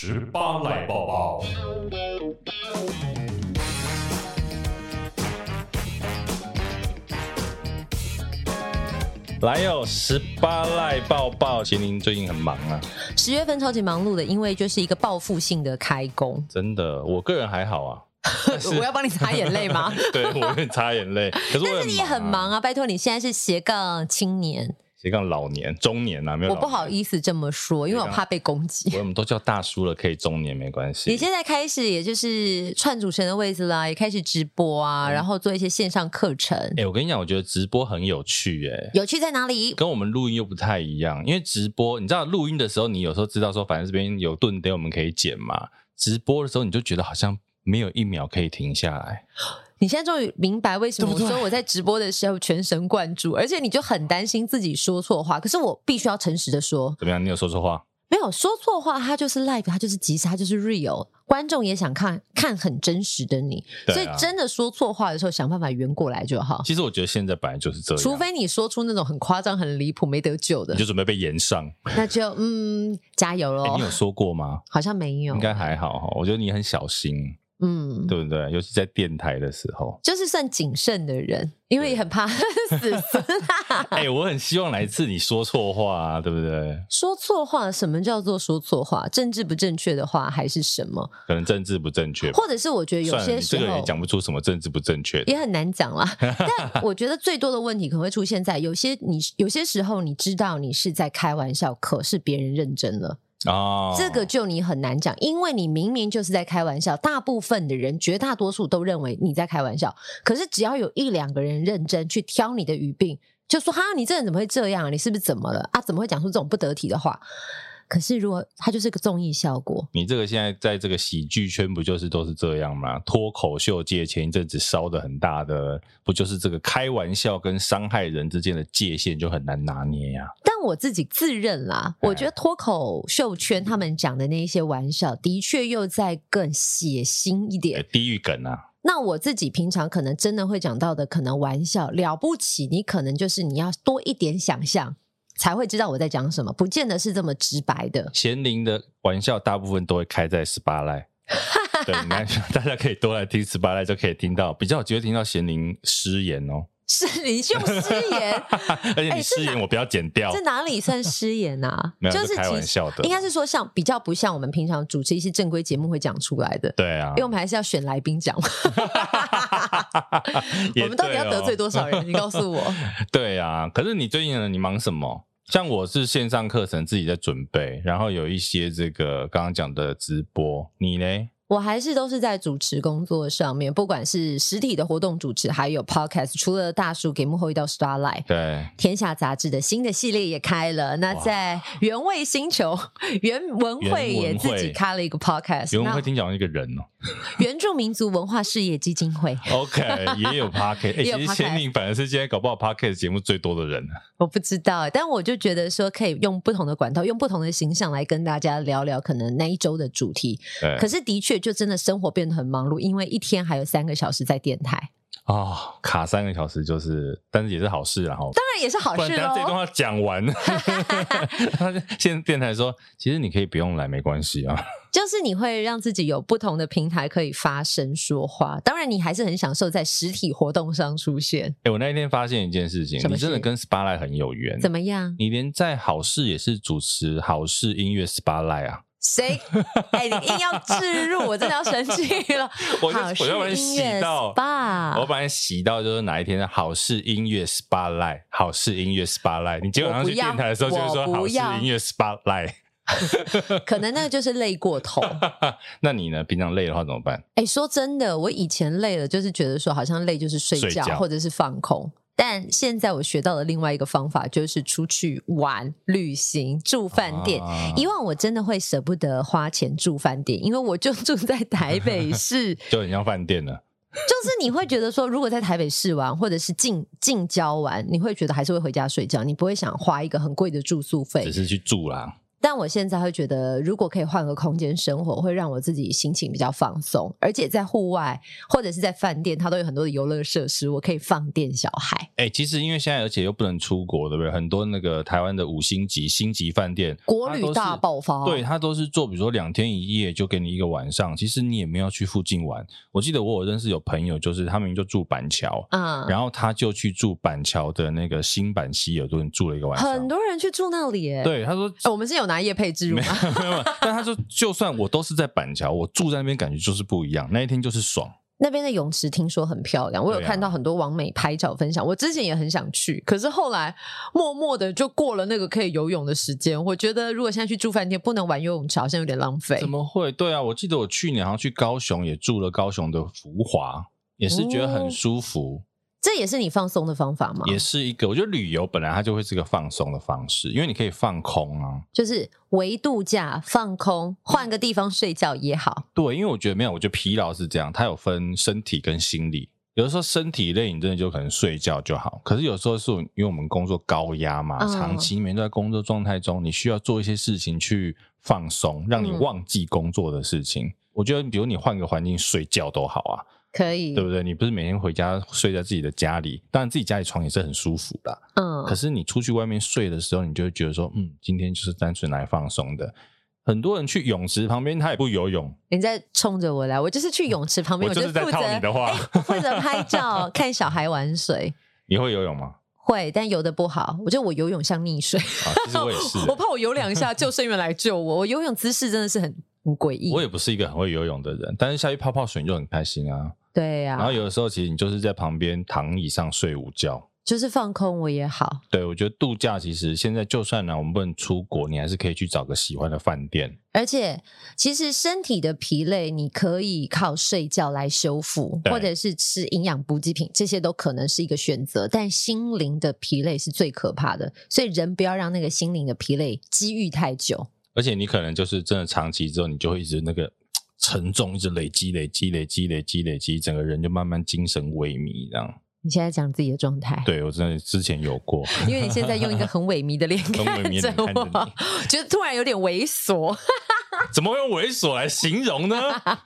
十八赖抱抱，来有十八赖抱抱，贤玲最近很忙啊。十月份超级忙碌的，因为就是一个报复性的开工。真的，我个人还好啊。我要帮你擦眼泪吗？对，我给你擦眼泪。可是、啊、但是你也很忙啊，拜托你现在是斜杠青年。斜杠老年、中年啊，没有。我不好意思这么说，因为我怕被攻击。我们都叫大叔了，可以中年没关系。你现在开始，也就是串主持人的位置啦，也开始直播啊，嗯、然后做一些线上课程。哎、欸，我跟你讲，我觉得直播很有趣、欸，哎，有趣在哪里？跟我们录音又不太一样，因为直播，你知道录音的时候，你有时候知道说，反正这边有顿点，我们可以剪嘛。直播的时候，你就觉得好像没有一秒可以停下来。你现在终于明白为什么我说我在直播的时候全神贯注，而且你就很担心自己说错话。可是我必须要诚实的说，怎么样？你有说错话？没有说错话，它就是 live，它就是即时，它就是 real。观众也想看看很真实的你，啊、所以真的说错话的时候，想办法圆过来就好。其实我觉得现在本来就是这样，除非你说出那种很夸张、很离谱、没得救的，你就准备被延上，那就嗯，加油喽、欸！你有说过吗？好像没有，应该还好哈。我觉得你很小心。嗯，对不对？尤其在电台的时候，就是算谨慎的人，因为也很怕死孙。哎、欸，我很希望来次你说错话啊，对不对？说错话，什么叫做说错话？政治不正确的话，还是什么？可能政治不正确，或者是我觉得有些时候，这个也讲不出什么政治不正确，也很难讲啦。但我觉得最多的问题可能会出现在有些你有些时候，你知道你是在开玩笑，可是别人认真了。哦，这个就你很难讲，因为你明明就是在开玩笑，大部分的人，绝大多数都认为你在开玩笑。可是只要有一两个人认真去挑你的语病，就说：“哈，你这人怎么会这样？你是不是怎么了啊？怎么会讲出这种不得体的话？”可是，如果它就是个综艺效果，你这个现在在这个喜剧圈不就是都是这样吗？脱口秀界前一阵子烧的很大的，不就是这个开玩笑跟伤害人之间的界限就很难拿捏呀、啊？但我自己自认啦，我觉得脱口秀圈他们讲的那一些玩笑，的确又在更血腥一点，地狱梗啊。那我自己平常可能真的会讲到的，可能玩笑了不起，你可能就是你要多一点想象。才会知道我在讲什么，不见得是这么直白的。贤玲的玩笑大部分都会开在十八赖，对，你看大家可以多来听十八赖，就可以听到比较有机会听到贤玲失言哦。是你用失言，而且你失言我不要剪掉。这哪里算失言啊？没有，就是开玩笑的。应该是说像比较不像我们平常主持一些正规节目会讲出来的。对啊，因为我们还是要选来宾讲。我们到底要得罪多少人？你告诉我。对啊，可是你最近呢？你忙什么？像我是线上课程自己在准备，然后有一些这个刚刚讲的直播，你呢？我还是都是在主持工作上面，不管是实体的活动主持，还有 podcast，除了大叔给幕后一道 starlight，对，天下杂志的新的系列也开了。那在原味星球，原文会也自己开了一个 podcast。原文会听讲一个人哦，原住民族文化事业基金会。OK，也有 podcast。其实贤宁反而是今天搞不好 podcast 节目最多的人。我不知道，但我就觉得说可以用不同的管道，用不同的形象来跟大家聊聊可能那一周的主题。可是的确。就真的生活变得很忙碌，因为一天还有三个小时在电台哦，卡三个小时就是，但是也是好事，然后当然也是好事。不然等下这段话讲完，现在电台说，其实你可以不用来，没关系啊。就是你会让自己有不同的平台可以发声说话，当然你还是很享受在实体活动上出现。哎，我那一天发现一件事情，你真的跟 Spotlight 很有缘。怎么样？你连在好事也是主持好事音乐 Spotlight 啊？谁？哎、欸，你硬要置入，我真的要生气了。我就我要把你洗到，我把你洗到，就是哪一天的好事音乐 spotlight，好事音乐 spotlight。你今晚上去电台的时候，就是说好事音乐 spotlight。可能那个就是累过头。那你呢？平常累的话怎么办？哎、欸，说真的，我以前累了，就是觉得说好像累就是睡觉或者是放空。但现在我学到了另外一个方法，就是出去玩、旅行、住饭店。啊、以往我真的会舍不得花钱住饭店，因为我就住在台北市，就很像饭店了。就是你会觉得说，如果在台北市玩，或者是近近郊玩，你会觉得还是会回家睡觉，你不会想花一个很贵的住宿费，只是去住啦。但我现在会觉得，如果可以换个空间生活，会让我自己心情比较放松。而且在户外或者是在饭店，它都有很多的游乐设施，我可以放电小孩。哎、欸，其实因为现在而且又不能出国，对不对？很多那个台湾的五星级、星级饭店，国旅大爆发，对，它都是做，比如说两天一夜就给你一个晚上，其实你也没有去附近玩。我记得我有认识有朋友，就是他们就住板桥，嗯，然后他就去住板桥的那个新板希尔顿住了一个晚上。很多人去住那里，哎，对，他说、哦，我们是有拿业配置入吗？没有，没有，但他说，就算我都是在板桥，我住在那边感觉就是不一样。那一天就是爽。那边的泳池听说很漂亮，我有看到很多网美拍照分享。啊、我之前也很想去，可是后来默默的就过了那个可以游泳的时间。我觉得如果现在去住饭店不能玩游泳池，好像有点浪费。怎么会？对啊，我记得我去年好像去高雄也住了高雄的福华，也是觉得很舒服。哦这也是你放松的方法吗？也是一个，我觉得旅游本来它就会是个放松的方式，因为你可以放空啊，就是微度假、放空，换个地方睡觉也好。对，因为我觉得没有，我觉得疲劳是这样，它有分身体跟心理。有的时候身体累，你真的就可能睡觉就好。可是有时候是因为我们工作高压嘛，嗯、长期每天都在工作状态中，你需要做一些事情去放松，让你忘记工作的事情。嗯、我觉得，比如你换个环境睡觉都好啊。可以，对不对？你不是每天回家睡在自己的家里，当然自己家里床也是很舒服的。嗯，可是你出去外面睡的时候，你就会觉得说，嗯，今天就是单纯来放松的。很多人去泳池旁边，他也不游泳。你在冲着我来，我就是去泳池旁边，我就是在套你的话，负责拍照、看小孩玩水。你会游泳吗？会，但游的不好。我觉得我游泳像溺水。啊，其实我也是，我怕我游两下，救生员来救我。我游泳姿势真的是很很诡异。我也不是一个很会游泳的人，但是下去泡泡水你就很开心啊。对呀、啊，然后有的时候其实你就是在旁边躺椅上睡午觉，就是放空我也好。对，我觉得度假其实现在就算呢，我们不能出国，你还是可以去找个喜欢的饭店。而且其实身体的疲累，你可以靠睡觉来修复，或者是吃营养补给品，这些都可能是一个选择。但心灵的疲累是最可怕的，所以人不要让那个心灵的疲累积郁太久。而且你可能就是真的长期之后，你就会一直那个。沉重一直累积、累积、累积、累积、累积，整个人就慢慢精神萎靡，这样。你现在讲自己的状态？对，我真的之前有过，因为你现在用一个很萎靡的脸看着我，觉得突然有点猥琐。怎么会用猥琐来形容呢？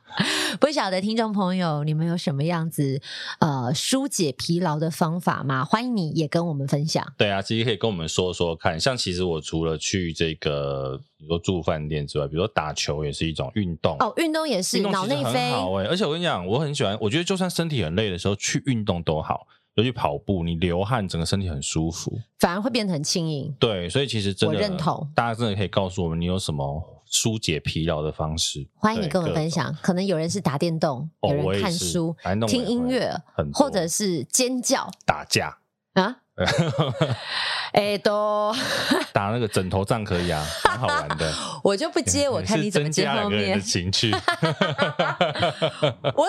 不晓得听众朋友，你们有什么样子呃疏解疲劳的方法吗？欢迎你也跟我们分享。对啊，其实可以跟我们说说看。像其实我除了去这个，比如说住饭店之外，比如说打球也是一种运动哦，运动也是脑内啡。好哎，而且我跟你讲，我很喜欢，我觉得就算身体很累的时候去运动都好，尤其跑步，你流汗，整个身体很舒服，反而会变得很轻盈。对，所以其实真的，我认同。大家真的可以告诉我们，你有什么？纾解疲劳的方式，欢迎你跟我们分享。可能有人是打电动，有人看书、听音乐，或者是尖叫、打架啊。哎，都 打那个枕头仗可以啊，很好玩的。我就不接，我看你怎么接后面的情趣。我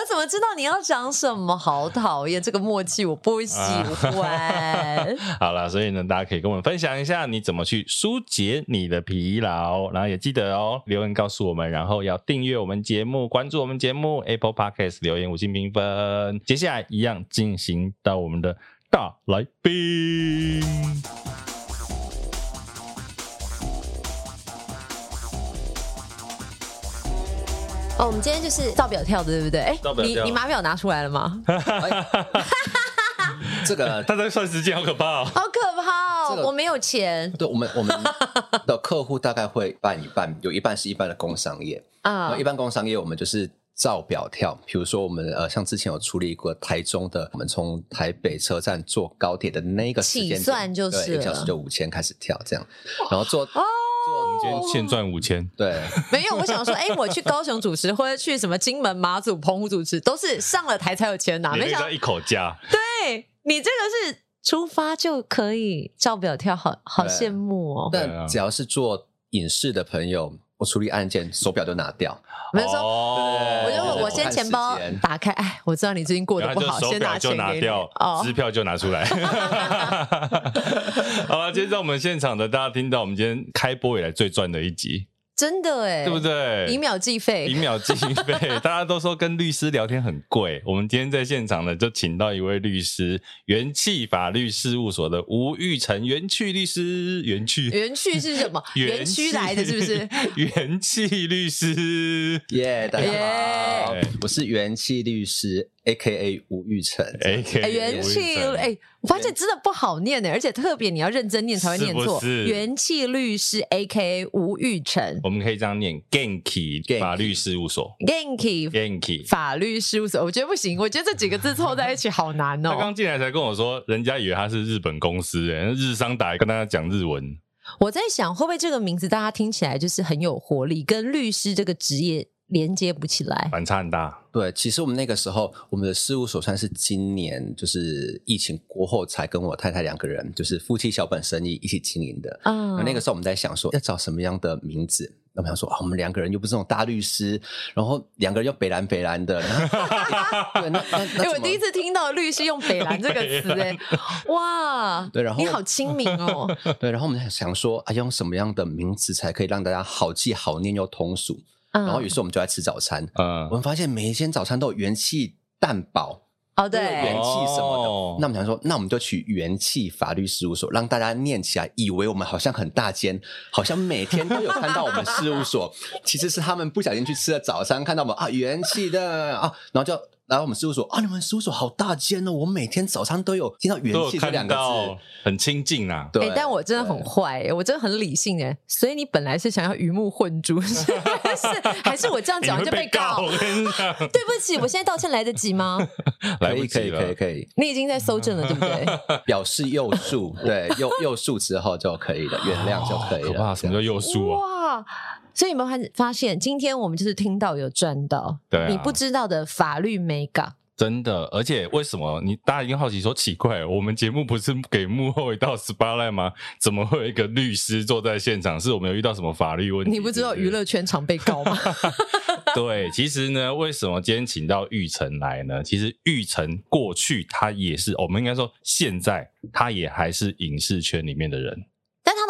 怎么知道你要讲什么？好讨厌这个默契，我不喜欢。好了，所以呢，大家可以跟我们分享一下你怎么去疏解你的疲劳，然后也记得哦，留言告诉我们，然后要订阅我们节目，关注我们节目 Apple Podcast，留言五星评分。接下来一样进行到我们的。大来宾哦，我们今天就是照表跳的，对不对？哎，你你码表拿出来了吗？这个他在算时间，好可怕哦！好可怕哦！我没有钱。对，我们我们的客户大概会办一半，有一半是一般的工商业啊，一般工商业我们就是。照表跳，比如说我们呃，像之前有处理过台中的，我们从台北车站坐高铁的那个时间点，起算就是一个小时就五千开始跳这样，然后做哦，坐今天现赚五千，对，没有，我想说，哎，我去高雄主持或者去什么金门、马祖、澎湖主持，都是上了台才有钱拿，没想到一口价，对你这个是出发就可以照表跳，好好羡慕哦。但只要是做影视的朋友。我处理案件，手表就拿掉。我就说，我就我先钱包打开，哎，我知道你最近过得不好，先拿钱给你，哦，支票就拿出来。好了，今天在我们现场的大家听到，我们今天开播以来最赚的一集。真的哎，对不对？以秒计费，以秒计费，大家都说跟律师聊天很贵。我们今天在现场呢，就请到一位律师，元气法律事务所的吴玉成元气律师。元气，元气是什么？元气来的是不是？元气律师，耶，yeah, 大家好，yeah. 我是元气律师。A K A 吴玉成，A K A 元气哎，我发现真的不好念呢，而且特别你要认真念才会念错。元气律师 A K A 吴玉成，我们可以这样念：Genki 法律事务所，Genki Genki 法律事务所。我觉得不行，我觉得这几个字凑在一起好难哦。他刚进来才跟我说，人家以为他是日本公司，哎，日商打来跟大家讲日文。我在想，会不会这个名字大家听起来就是很有活力，跟律师这个职业连接不起来，反差很大。对，其实我们那个时候，我们的事务所算是今年就是疫情过后才跟我太太两个人，就是夫妻小本生意一起经营的。嗯，那个时候我们在想说要找什么样的名字，那我们想说啊，我们两个人又不是那种大律师，然后两个人又北蓝北蓝的。对，那那那、欸、我第一次听到律师用北蓝这个词，哎，哇，对，然后你好亲民哦。对，然后我们想说啊，用什么样的名字才可以让大家好记、好念又通俗？然后于是我们就在吃早餐，嗯，我们发现每一间早餐都有元气蛋堡，哦，对，元气什么的。哦、那我们想说，那我们就取元气法律事务所，让大家念起来，以为我们好像很大间，好像每天都有看到我们事务所，其实是他们不小心去吃了早餐，看到我们啊元气的啊，然后就。来我们事务所啊，你们事务所好大间哦！我每天早餐都有听到“元气”这两个字，很亲近啊。对，但我真的很坏，我真的很理性哎。所以你本来是想要鱼目混珠，是还是我这样讲就被告？对不起，我现在道歉来得及吗？来不及，可以，可以，可以。你已经在搜证了，对不对？表示又恕，对，又又恕之后就可以了，原谅就可以了。哇，什么叫又恕啊？哇！所以你们还发现，今天我们就是听到有赚到，对、啊，你不知道的法律美感，真的。而且为什么你大家一定好奇说奇怪，我们节目不是给幕后一道 spotlight 吗？怎么会有一个律师坐在现场？是我们有遇到什么法律问题？你不知道娱乐圈常被告吗？对，其实呢，为什么今天请到玉成来呢？其实玉成过去他也是，我们应该说现在他也还是影视圈里面的人。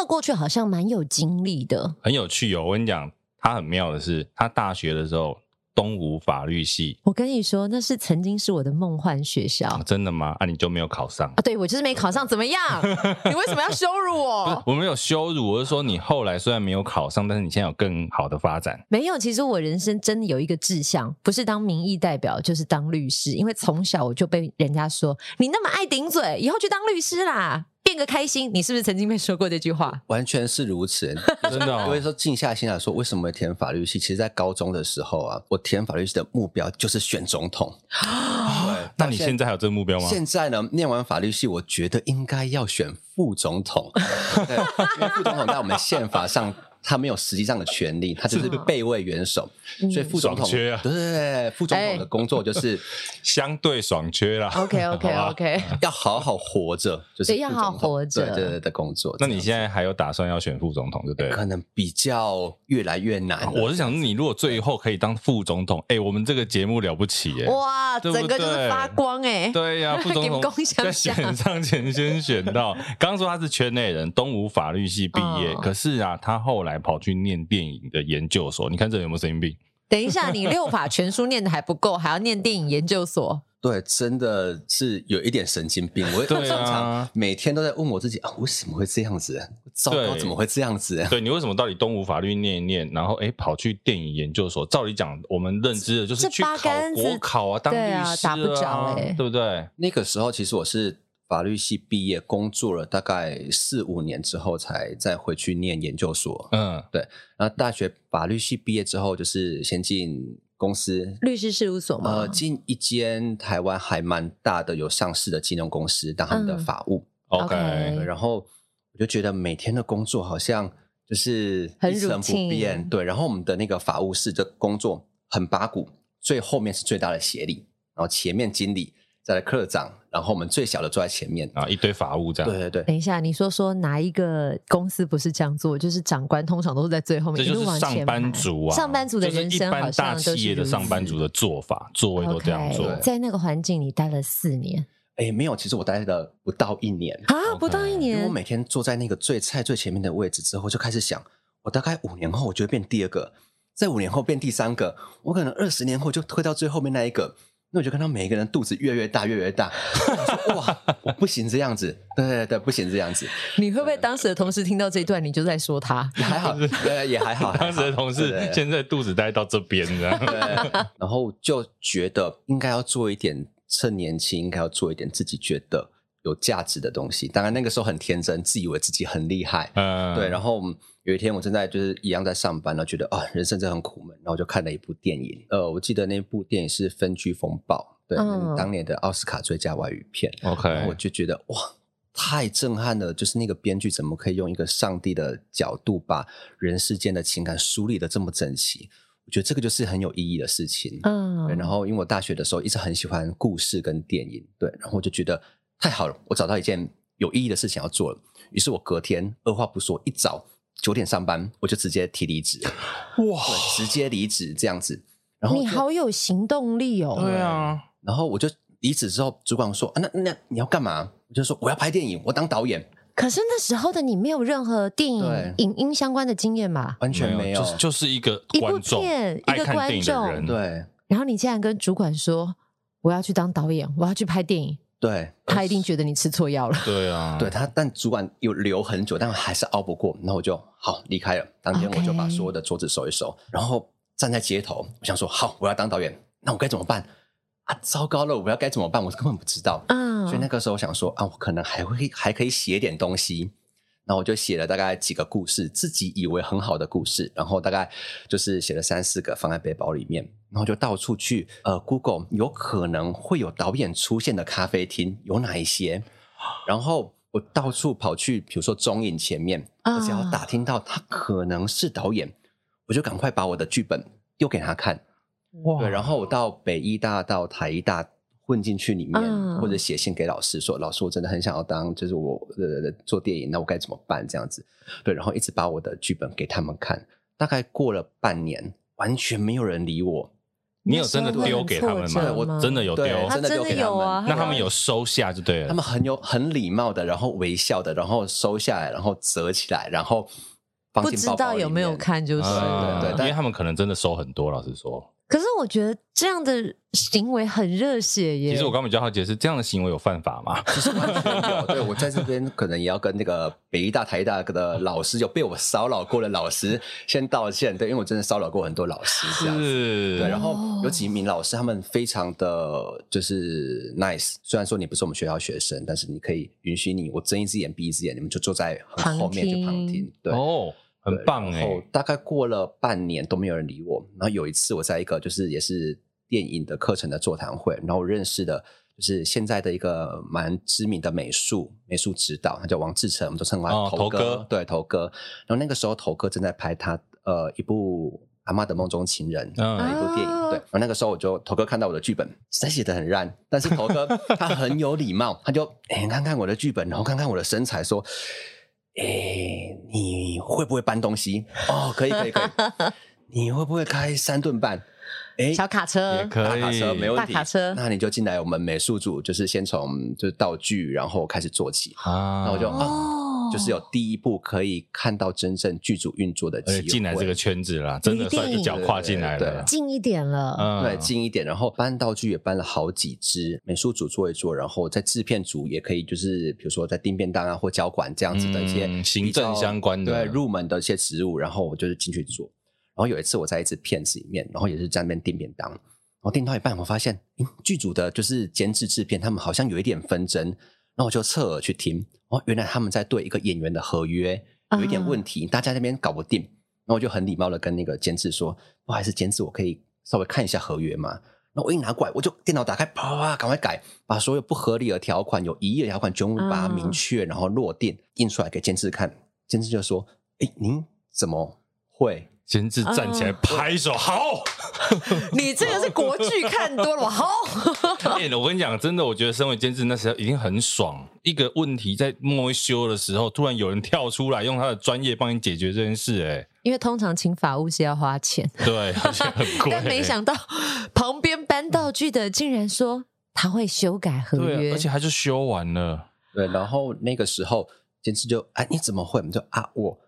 过去好像蛮有经历的，很有趣哦。我跟你讲，他很妙的是，他大学的时候东吴法律系。我跟你说，那是曾经是我的梦幻学校。啊，真的吗？啊，你就没有考上啊？对，我就是没考上，怎么样？你为什么要羞辱我？我没有羞辱，我是说你后来虽然没有考上，但是你现在有更好的发展。没有，其实我人生真的有一个志向，不是当民意代表，就是当律师。因为从小我就被人家说你那么爱顶嘴，以后去当律师啦。变个开心，你是不是曾经被说过这句话？完全是如此，真的、哦。因为说静下心来说，为什么填法律系？其实，在高中的时候啊，我填法律系的目标就是选总统。对，那你现在还有这个目标吗？现在呢，念完法律系，我觉得应该要选副总统。对，因为副总统在我们宪法上。他没有实际上的权利，他只是备位元首，所以副总统缺啊，对对对，副总统的工作就是 相对爽缺啦。OK OK OK，要好好活着，就是要好好活着，对对对的工作。那你现在还有打算要选副总统，对不对？可能比较越来越难。我是想说，你如果最后可以当副总统，哎，我们这个节目了不起耶！哇，整个就是发光哎！对呀，副总统在选上前先选到。刚刚说他是圈内人，东吴法律系毕业，可是啊，他后来。还跑去念电影的研究所，你看这有没有神经病？等一下，你六法全书念的还不够，还要念电影研究所？对，真的是有一点神经病。我 常常每天都在问我自己啊，为什么会这样子？糟糕，怎么会这样子？对，你为什么到底东吴法律念一念，然后哎跑去电影研究所？照理讲，我们认知的就是去考国考啊，当律师啊，打不着欸，对不对？那个时候其实我是。法律系毕业，工作了大概四五年之后，才再回去念研究所。嗯，对。然后大学法律系毕业之后，就是先进公司律师事务所嘛，呃，进一间台湾还蛮大的有上市的金融公司当他们的法务。嗯、OK。然后我就觉得每天的工作好像就是一成不变。对。然后我们的那个法务室的工作很八股，最后面是最大的协理，然后前面经理。再来科长，然后我们最小的坐在前面啊，一堆法务这样。对对对。等一下，你说说哪一个公司不是这样做？就是长官通常都是在最后面，这就是上班族啊，上班族的人生好像大企业的上班族的做法，座位都这样做。Okay, 在那个环境里待了四年。哎，没有，其实我待了不到一年啊，不到一年。因为我每天坐在那个最菜最前面的位置之后，就开始想。我大概五年后，我就会变第二个，在五年后变第三个，我可能二十年后就推到最后面那一个。那我就看到每一个人肚子越来越大，越来越大。哇，我不行这样子，对对对，不行这样子。你会不会当时的同事听到这一段，你就在说他？也还好，对，也还好。当时的同事现在肚子待到这边，这然后就觉得应该要做一点，趁年轻应该要做一点自己觉得有价值的东西。当然那个时候很天真，自以为自己很厉害。嗯，对，然后。有一天，我正在就是一样在上班，然后觉得啊，人生真的很苦闷，然后我就看了一部电影。呃，我记得那部电影是《分居风暴》，对，嗯、当年的奥斯卡最佳外语片。OK，然后我就觉得哇，太震撼了！就是那个编剧怎么可以用一个上帝的角度，把人世间的情感梳理的这么整齐？我觉得这个就是很有意义的事情。嗯，然后因为我大学的时候一直很喜欢故事跟电影，对，然后我就觉得太好了，我找到一件有意义的事情要做了。于是我隔天二话不说，一早。九点上班，我就直接提离职，哇，直接离职这样子。然后你好有行动力哦。对啊，然后我就离职之后，主管说：“啊，那那你要干嘛？”我就说：“我要拍电影，我当导演。”可是那时候的你没有任何电影、影音相关的经验吧？完全没有，就是就是一个一部片，一个观众。对。然后你竟然跟主管说：“我要去当导演，我要去拍电影。”对，他一定觉得你吃错药了。对啊，对他，但主管有留很久，但还是熬不过，然后我就好离开了。当天我就把所有的桌子收一收.然后站在街头，我想说好，我要当导演，那我该怎么办啊？糟糕了，我要该怎么办？我根本不知道。嗯，所以那个时候我想说啊，我可能还会还可以写点东西。然后我就写了大概几个故事，自己以为很好的故事，然后大概就是写了三四个放在背包里面，然后就到处去呃 Google 有可能会有导演出现的咖啡厅有哪一些，然后我到处跑去，比如说中影前面，我只要打听到他可能是导演，我就赶快把我的剧本丢给他看，哇，对，然后我到北医大到台医大。混进去里面，嗯、或者写信给老师说：“老师，我真的很想要当，就是我呃做电影，那我该怎么办？”这样子，对，然后一直把我的剧本给他们看。大概过了半年，完全没有人理我。你有真的丢给他们吗？我真的有丢，真的丢给他们。啊、那他们有收下就对了。他们很有很礼貌的，然后微笑的，然后收下来，然后折起来，然后放进包包里。不知道有没有看就是，对、对，对，因为他们可能真的收很多。老实说。可是我觉得这样的行为很热血耶。其实我刚刚比较好奇的是，这样的行为有犯法吗？其实完全有。对，我在这边可能也要跟那个北医大、台大的老师，有被我骚扰过的老师先道歉。对，因为我真的骚扰过很多老师，这样子。对，然后有几名老师，他们非常的就是 nice。虽然说你不是我们学校学生，但是你可以允许你，我睁一只眼闭一只眼，你们就坐在很后面就旁听。对。哦很棒哎！然后大概过了半年都没有人理我。然后有一次我在一个就是也是电影的课程的座谈会，然后我认识的就是现在的一个蛮知名的美术美术指导，他叫王志成，我们都称他头哥。哦、头哥对头哥。然后那个时候头哥正在拍他呃一部《阿妈的梦中情人》嗯、一部电影。对。然后那个时候我就头哥看到我的剧本，实在写的很烂，但是头哥 他很有礼貌，他就哎看看我的剧本，然后看看我的身材，说。哎、欸，你会不会搬东西？哦，可以，可以，可以。你会不会开三吨半？哎、欸，小卡车也可以，大卡车没问题。大卡车，那你就进来我们美术组，就是先从就是道具，然后开始做起。啊，那我就啊。哦就是有第一步可以看到真正剧组运作的机会，进来这个圈子了，真的算一脚跨进来了，近一点了，嗯、对，近一点。然后搬道具也搬了好几支，美术组做一做，然后在制片组也可以，就是比如说在订便当啊或交管这样子的一些、嗯、行政相关的对入门的一些职务，然后我就是进去做。然后有一次我在一支片子里面，然后也是在那边订便当，然后订到一半，我发现，嗯，剧组的就是监制制片，他们好像有一点纷争。那我就侧耳去听，哦，原来他们在对一个演员的合约有一点问题，uh huh. 大家那边搞不定。那我就很礼貌的跟那个监制说：“不好意思，监制，我可以稍微看一下合约吗？”那我一拿过来，我就电脑打开，啪啪，赶快改，把所有不合理的条款、有疑义的条款全部把它明确，uh huh. 然后落定印出来给监制看。监制就说：“哎，您怎么会？”监制站起来拍手，uh. 好。你这个是国剧看多了，好。我跟你讲，真的，我觉得身为监制那时候已经很爽。一个问题在摸修的时候，突然有人跳出来，用他的专业帮你解决这件事，哎，因为通常请法务是要花钱，对，而且很贵。但没想到旁边搬道具的竟然说他会修改合约，而且他就修完了。对，然后那个时候监制就，哎，你怎么会？我们就啊，我。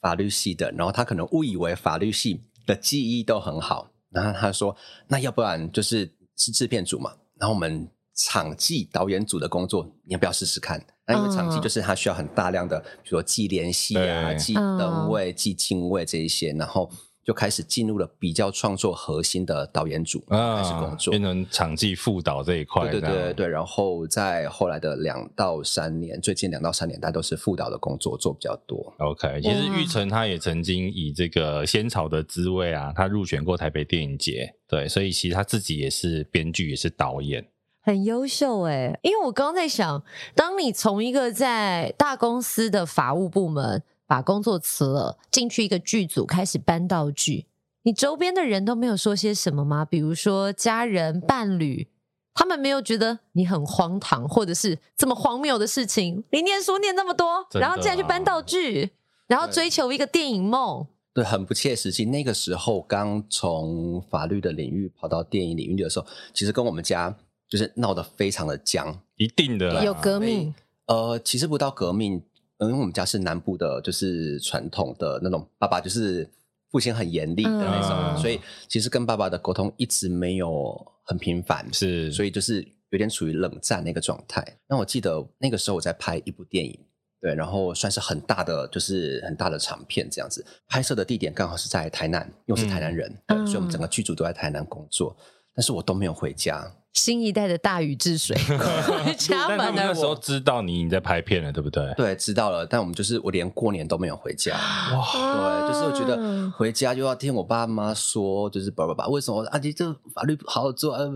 法律系的，然后他可能误以为法律系的记忆都很好，然后他说：“那要不然就是是制片组嘛，然后我们场记导演组的工作，你要不要试试看？那因为场记就是他需要很大量的，比如说记联系啊、记灯位、记镜位这一些，然后。”就开始进入了比较创作核心的导演组，开始工作，变成场记副导这一块。对对对对，然后在后来的两到三年，最近两到三年，大家都是副导的工作做比较多。OK，其实玉成他也曾经以这个《仙草的滋味》啊，他入选过台北电影节，对，所以其实他自己也是编剧，也是导演，很优秀哎。因为我刚刚在想，当你从一个在大公司的法务部门。把工作辞了，进去一个剧组开始搬道具。你周边的人都没有说些什么吗？比如说家人、伴侣，他们没有觉得你很荒唐，或者是这么荒谬的事情？你念书念那么多，啊、然后竟然去搬道具，然后追求一个电影梦，对，很不切实际。那个时候刚从法律的领域跑到电影领域的时候，其实跟我们家就是闹得非常的僵，一定的、啊、有革命。呃，其实不到革命。因为我们家是南部的，就是传统的那种，爸爸就是父亲很严厉的那种，嗯、所以其实跟爸爸的沟通一直没有很频繁，是，所以就是有点处于冷战那个状态。那我记得那个时候我在拍一部电影，对，然后算是很大的，就是很大的长片这样子，拍摄的地点刚好是在台南，又是台南人，嗯、对，所以我们整个剧组都在台南工作，但是我都没有回家。新一代的大禹治水，家门的。那时候知道你已经在拍片了，对不对？对，知道了。但我们就是我连过年都没有回家。哇，对，就是我觉得回家就要听我爸妈说，就是爸爸爸，为什么啊？你这法律不好好做，呃，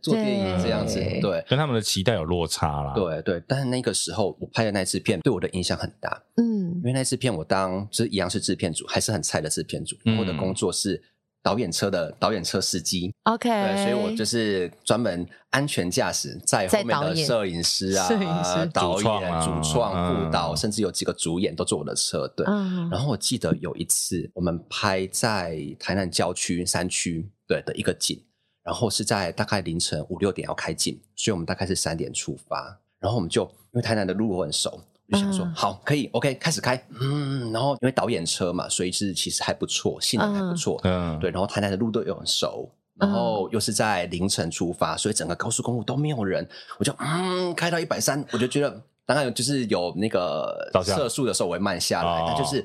做电影这样子，对，跟他们的期待有落差啦。对对，但是那个时候我拍的那支片对我的影响很大。嗯，因为那支片我当就是一样是制片组，还是很菜的制片组，我的工作是。导演车的导演车司机，OK，对，所以我就是专门安全驾驶，在后面的摄影师啊、摄影师。导演、主创、副导，甚至有几个主演都坐我的车。对，嗯、然后我记得有一次我们拍在台南郊区山区对的一个景，然后是在大概凌晨五六点要开镜，所以我们大概是三点出发，然后我们就因为台南的路我很熟。就想说好，可以，OK，开始开，嗯，然后因为导演车嘛，所以是其实还不错，性能还不错，嗯，对，然后台南的路都又很熟，然后又是在凌晨出发，所以整个高速公路都没有人，我就嗯开到一百三，我就觉得当然就是有那个测速的时候我会慢下来，但就是。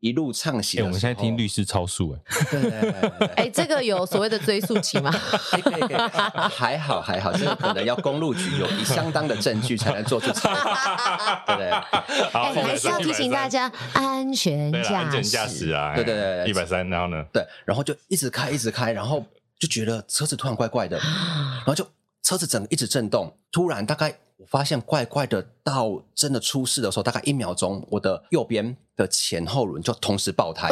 一路畅行。我们现在听律师超速，哎，哎，这个有所谓的追诉期吗？可以可以，还好还好，这个可能要公路局有相当的证据才能做出 对不对？好，还是要提醒大家安全驾驶，安全驾驶啊，对对对，一百三，然后呢？对，然后就一直开一直开，然后就觉得车子突然怪怪的，然后就车子整个一直震动，突然大概。我发现怪怪的，到真的出事的时候，大概一秒钟，我的右边的前后轮就同时爆胎。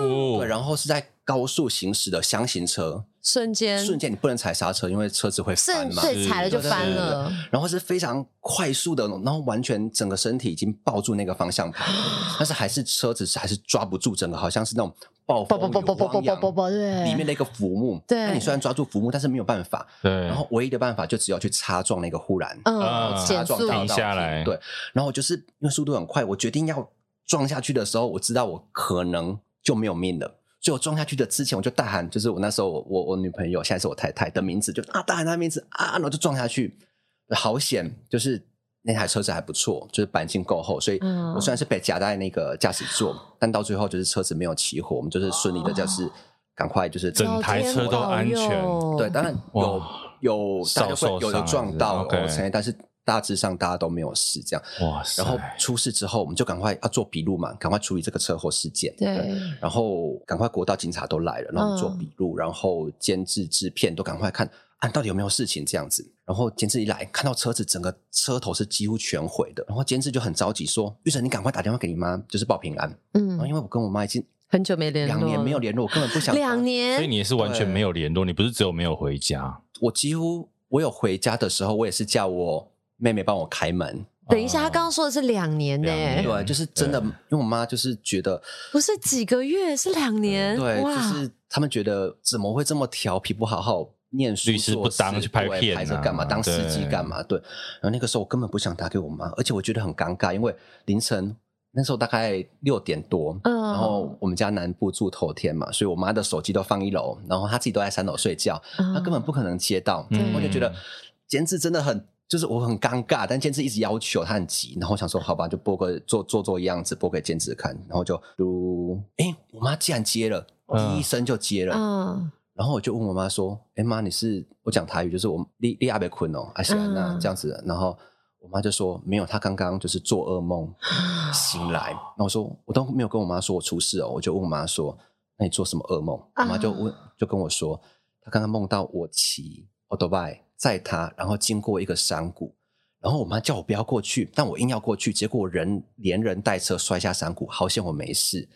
哦，对，然后是在高速行驶的箱型车，瞬间瞬间你不能踩刹车，因为车子会翻嘛，对，踩了就翻了。然后是非常快速的，然后完全整个身体已经抱住那个方向盘，但是还是车子是还是抓不住，整个好像是那种。暴风雨汪洋，里面的一个浮木，对，那你虽然抓住浮木，但是没有办法，对。然后唯一的办法就只有去擦撞那个护栏，嗯，擦撞停下来，对。然后就是因为速度很快，我决定要撞下去的时候，我知道我可能就没有命了，所以我撞下去的之前，我就大喊，就是我那时候我我女朋友，现在是我太太的名字，就啊大喊她名字啊，然后就撞下去，好险，就是。那台车子还不错，就是钣金够厚，所以我虽然是被夹在那个驾驶座，嗯、但到最后就是车子没有起火，我们就是顺利的，就是赶快就是整台车都安全。对，当然有有大家会有的撞到，但是大致上大家都没有事。这样，哇塞！然后出事之后，我们就赶快要做笔录嘛，赶快处理这个车祸事件。对，对，然后赶快国道警察都来了，然后做笔录，嗯、然后监制制片都赶快看。啊、到底有没有事情这样子？然后监制一来，看到车子整个车头是几乎全毁的，然后监制就很着急说：“玉成，你赶快打电话给你妈，就是报平安。”嗯，然后因为我跟我妈已经很久没联络，两年没有联络，我根本不想 两年，所以你也是完全没有联络。你不是只有没有回家？我几乎我有回家的时候，我也是叫我妹妹帮我开门。等一下，他刚刚说的是两年呢、欸？对，就是真的，因为我妈就是觉得不是几个月，是两年。对，就是他们觉得怎么会这么调皮，不好好。念书、律师不当去拍片、啊，拍着干嘛？当司机干嘛？对。然后那个时候我根本不想打给我妈，而且我觉得很尴尬，因为凌晨那时候大概六点多，嗯，然后我们家南部住头天嘛，所以我妈的手机都放一楼，然后她自己都在三楼睡觉，她根本不可能接到，嗯，我就觉得监制真的很，就是我很尴尬，但监制一直要求，他很急，然后我想说好吧，就播个做做做样子，播给监制看，然后就如，哎，我妈竟然接了，第一声就接了，嗯，然后我就问我妈说，哎妈，你是我讲台语，就是我你你阿伯困哦，还是那这样子，然后。我妈就说没有，她刚刚就是做噩梦醒来。那我说我都没有跟我妈说我出事哦，我就问我妈说：“那你做什么噩梦？”我 妈就问，就跟我说：“她刚刚梦到我骑欧多拜载他，然后经过一个山谷，然后我妈叫我不要过去，但我硬要过去，结果我人连人带车摔下山谷，好险我没事。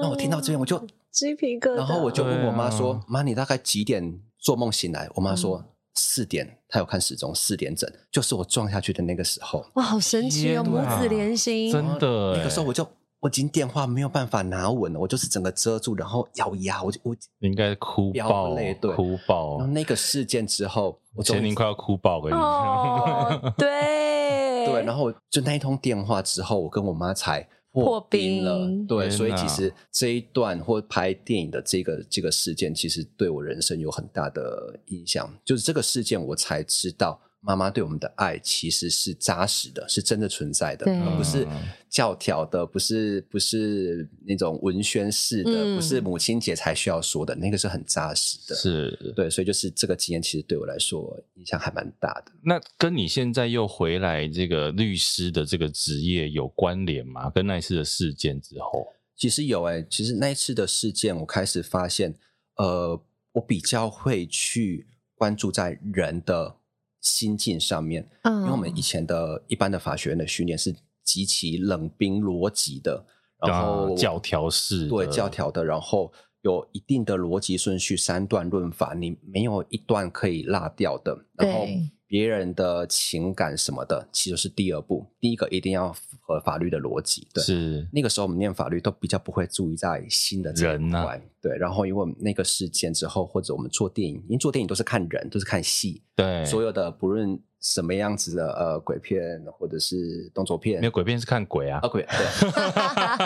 那我听到这边我就鸡皮疙瘩，然后我就问我妈说：“妈，你大概几点做梦醒来？”我妈说。四点，他有看时钟，四点整，就是我撞下去的那个时候。哇，好神奇哦，母子连心，真的。那个时候我就，我已经电话没有办法拿稳了，我就是整个遮住，然后咬牙，我就我应该哭爆，泪对，哭爆。然后那个事件之后，我前年快要哭爆了。哦，对对，然后就那一通电话之后，我跟我妈才。破冰了，冰对，所以其实这一段或拍电影的这个这个事件，其实对我人生有很大的影响。就是这个事件，我才知道。妈妈对我们的爱其实是扎实的，是真的存在的，而不是教条的，不是不是那种文宣式的，嗯、不是母亲节才需要说的，那个是很扎实的。是对，所以就是这个经验，其实对我来说影响还蛮大的。那跟你现在又回来这个律师的这个职业有关联吗？跟那一次的事件之后，其实有哎、欸，其实那一次的事件，我开始发现，呃，我比较会去关注在人的。心境上面，因为我们以前的一般的法学院的训练是极其冷冰逻辑的，然后教条式，对教条的，然后有一定的逻辑顺序，三段论法，你没有一段可以落掉的，然后。别人的情感什么的，其实是第二步。第一个一定要符合法律的逻辑。对，是那个时候我们念法律都比较不会注意在新的这一块。啊、对，然后因为那个事件之后，或者我们做电影，因为做电影都是看人，都是看戏。对，所有的不论。什么样子的呃鬼片或者是动作片？没有鬼片是看鬼啊，啊鬼 对，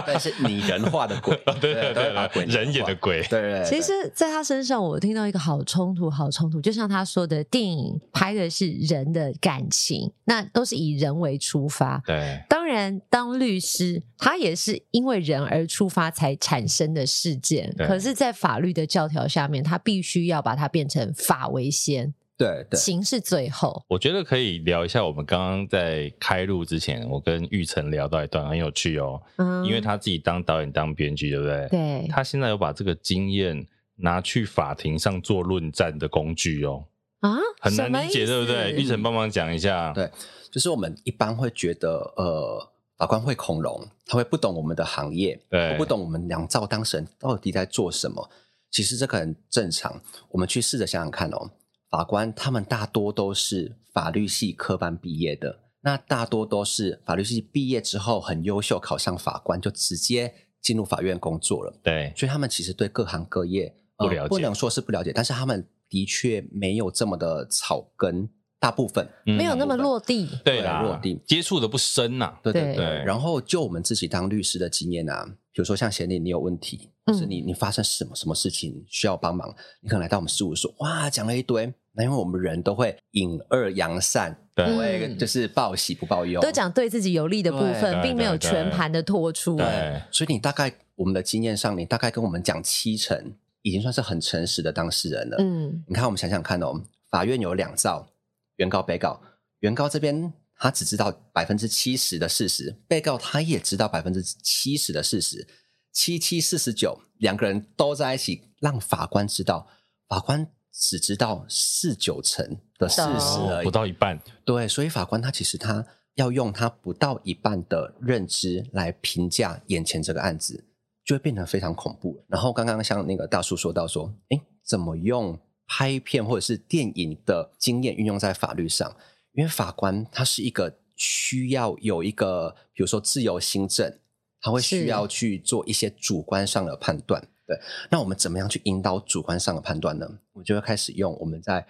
但是拟人化的鬼，对对对，人演的鬼，对对。其实，在他身上，我听到一个好冲突，好冲突。就像他说的，电影拍的是人的感情，那都是以人为出发。对，当然，当律师，他也是因为人而出发才产生的事件。可是，在法律的教条下面，他必须要把它变成法为先。对对，情是最后。我觉得可以聊一下，我们刚刚在开录之前，我跟玉成聊到一段很有趣哦。嗯，因为他自己当导演、当编剧，对不对？对。他现在有把这个经验拿去法庭上做论战的工具哦。啊，很难理解，对不对？玉成帮忙讲一下。对，就是我们一般会觉得，呃，法官会恐龙，他会不懂我们的行业，对，不懂我们两造当事人到底在做什么。其实这个很正常，我们去试着想想看哦。法官他们大多都是法律系科班毕业的，那大多都是法律系毕业之后很优秀，考上法官就直接进入法院工作了。对，所以他们其实对各行各业不了解，呃，不能说是不了解，但是他们的确没有这么的草根，大部分没有那么落地，对啦，落地接触的不深呐，啊。对对对。然后就我们自己当律师的经验啊，比如说像贤玲，你有问题。就是你，你发生什么什么事情需要帮忙，你可能来到我们事务所，哇，讲了一堆。那因为我们人都会引恶扬善，对，就是报喜不报忧，都讲对自己有利的部分，并没有全盘的托出。对，所以你大概我们的经验上，你大概跟我们讲七成，已经算是很诚实的当事人了。嗯，你看，我们想想看哦，法院有两造，原告、被告，原告这边他只知道百分之七十的事实，被告他也知道百分之七十的事实。七七四十九，两个人都在一起，让法官知道，法官只知道四九成的事实而已，不到一半。对，所以法官他其实他要用他不到一半的认知来评价眼前这个案子，就会变得非常恐怖。然后刚刚像那个大叔说到说，哎，怎么用拍片或者是电影的经验运用在法律上？因为法官他是一个需要有一个，比如说自由心证。他会需要去做一些主观上的判断，对。那我们怎么样去引导主观上的判断呢？我就会开始用我们在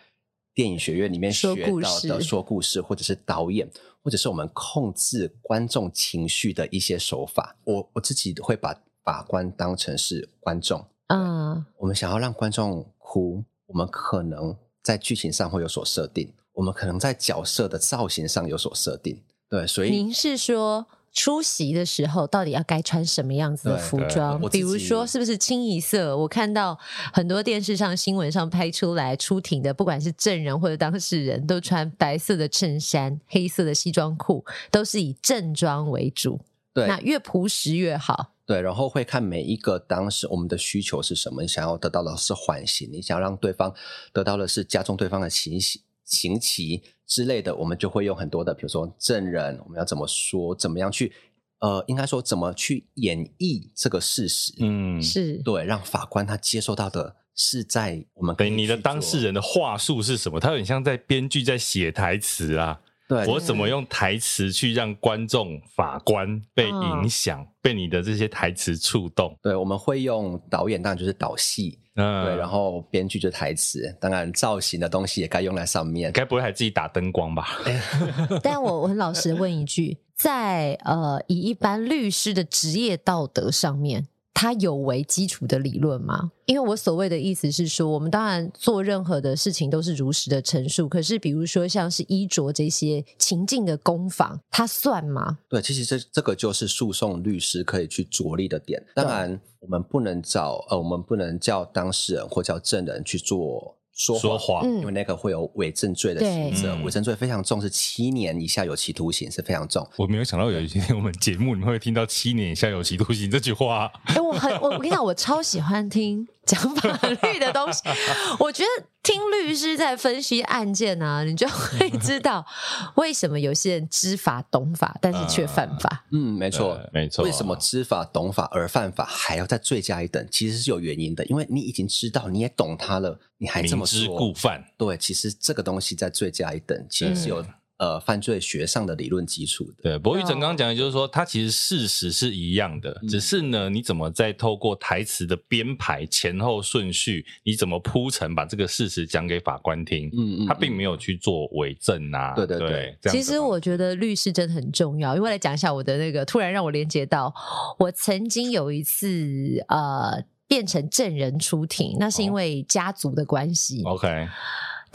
电影学院里面学到的说故事，或者是导演，或者是我们控制观众情绪的一些手法。我我自己会把法官当成是观众，嗯，我们想要让观众哭，我们可能在剧情上会有所设定，我们可能在角色的造型上有所设定。对，所以您是说？出席的时候，到底要该穿什么样子的服装？比如说，是不是清一色？我看到很多电视上、新闻上拍出来出庭的，不管是证人或者当事人，都穿白色的衬衫、黑色的西装裤，都是以正装为主。对，那越朴实越好。对，然后会看每一个当时我们的需求是什么，你想要得到的是缓刑，你想要让对方得到的是加重对方的刑刑刑期。之类的，我们就会用很多的，比如说证人，我们要怎么说，怎么样去，呃，应该说怎么去演绎这个事实，嗯，是对，让法官他接受到的是在我们对你的当事人的话术是什么？他有点像在编剧在写台词啊。对，我怎么用台词去让观众、法官被影响，哦、被你的这些台词触动？对，我们会用导演，当然就是导戏，嗯，对，然后编剧就台词，当然造型的东西也该用在上面。该不会还自己打灯光吧？但我我很老实问一句，在呃，以一般律师的职业道德上面。它有为基础的理论吗？因为我所谓的意思是说，我们当然做任何的事情都是如实的陈述。可是，比如说像是衣着这些情境的攻防，它算吗？对，其实这这个就是诉讼律师可以去着力的点。当然，我们不能找呃，我们不能叫当事人或叫证人去做。说谎，说因为那个会有伪证罪的刑责，伪证、嗯、罪非常重，是七年以下有期徒刑，是非常重。我没有想到有一天我们节目你们会听到七年以下有期徒刑这句话。哎，我很我我跟你讲，我超喜欢听。讲法律的东西，我觉得听律师在分析案件啊，你就会知道为什么有些人知法懂法，但是却犯法。嗯，没错，没错。为什么知法懂法而犯法，还要再罪加一等？其实是有原因的，因为你已经知道，你也懂他了，你还这么说，明知故犯。对，其实这个东西再罪加一等，其实是有。呃，犯罪学上的理论基础的。对，博玉成刚刚讲的就是说，它其实事实是一样的，嗯、只是呢，你怎么在透过台词的编排、前后顺序，你怎么铺陈，把这个事实讲给法官听？嗯嗯，他并没有去做伪证啊。对对对。其实我觉得律师真的很重要，因为来讲一下我的那个，突然让我连接到，我曾经有一次呃变成证人出庭，那是因为家族的关系。哦、OK。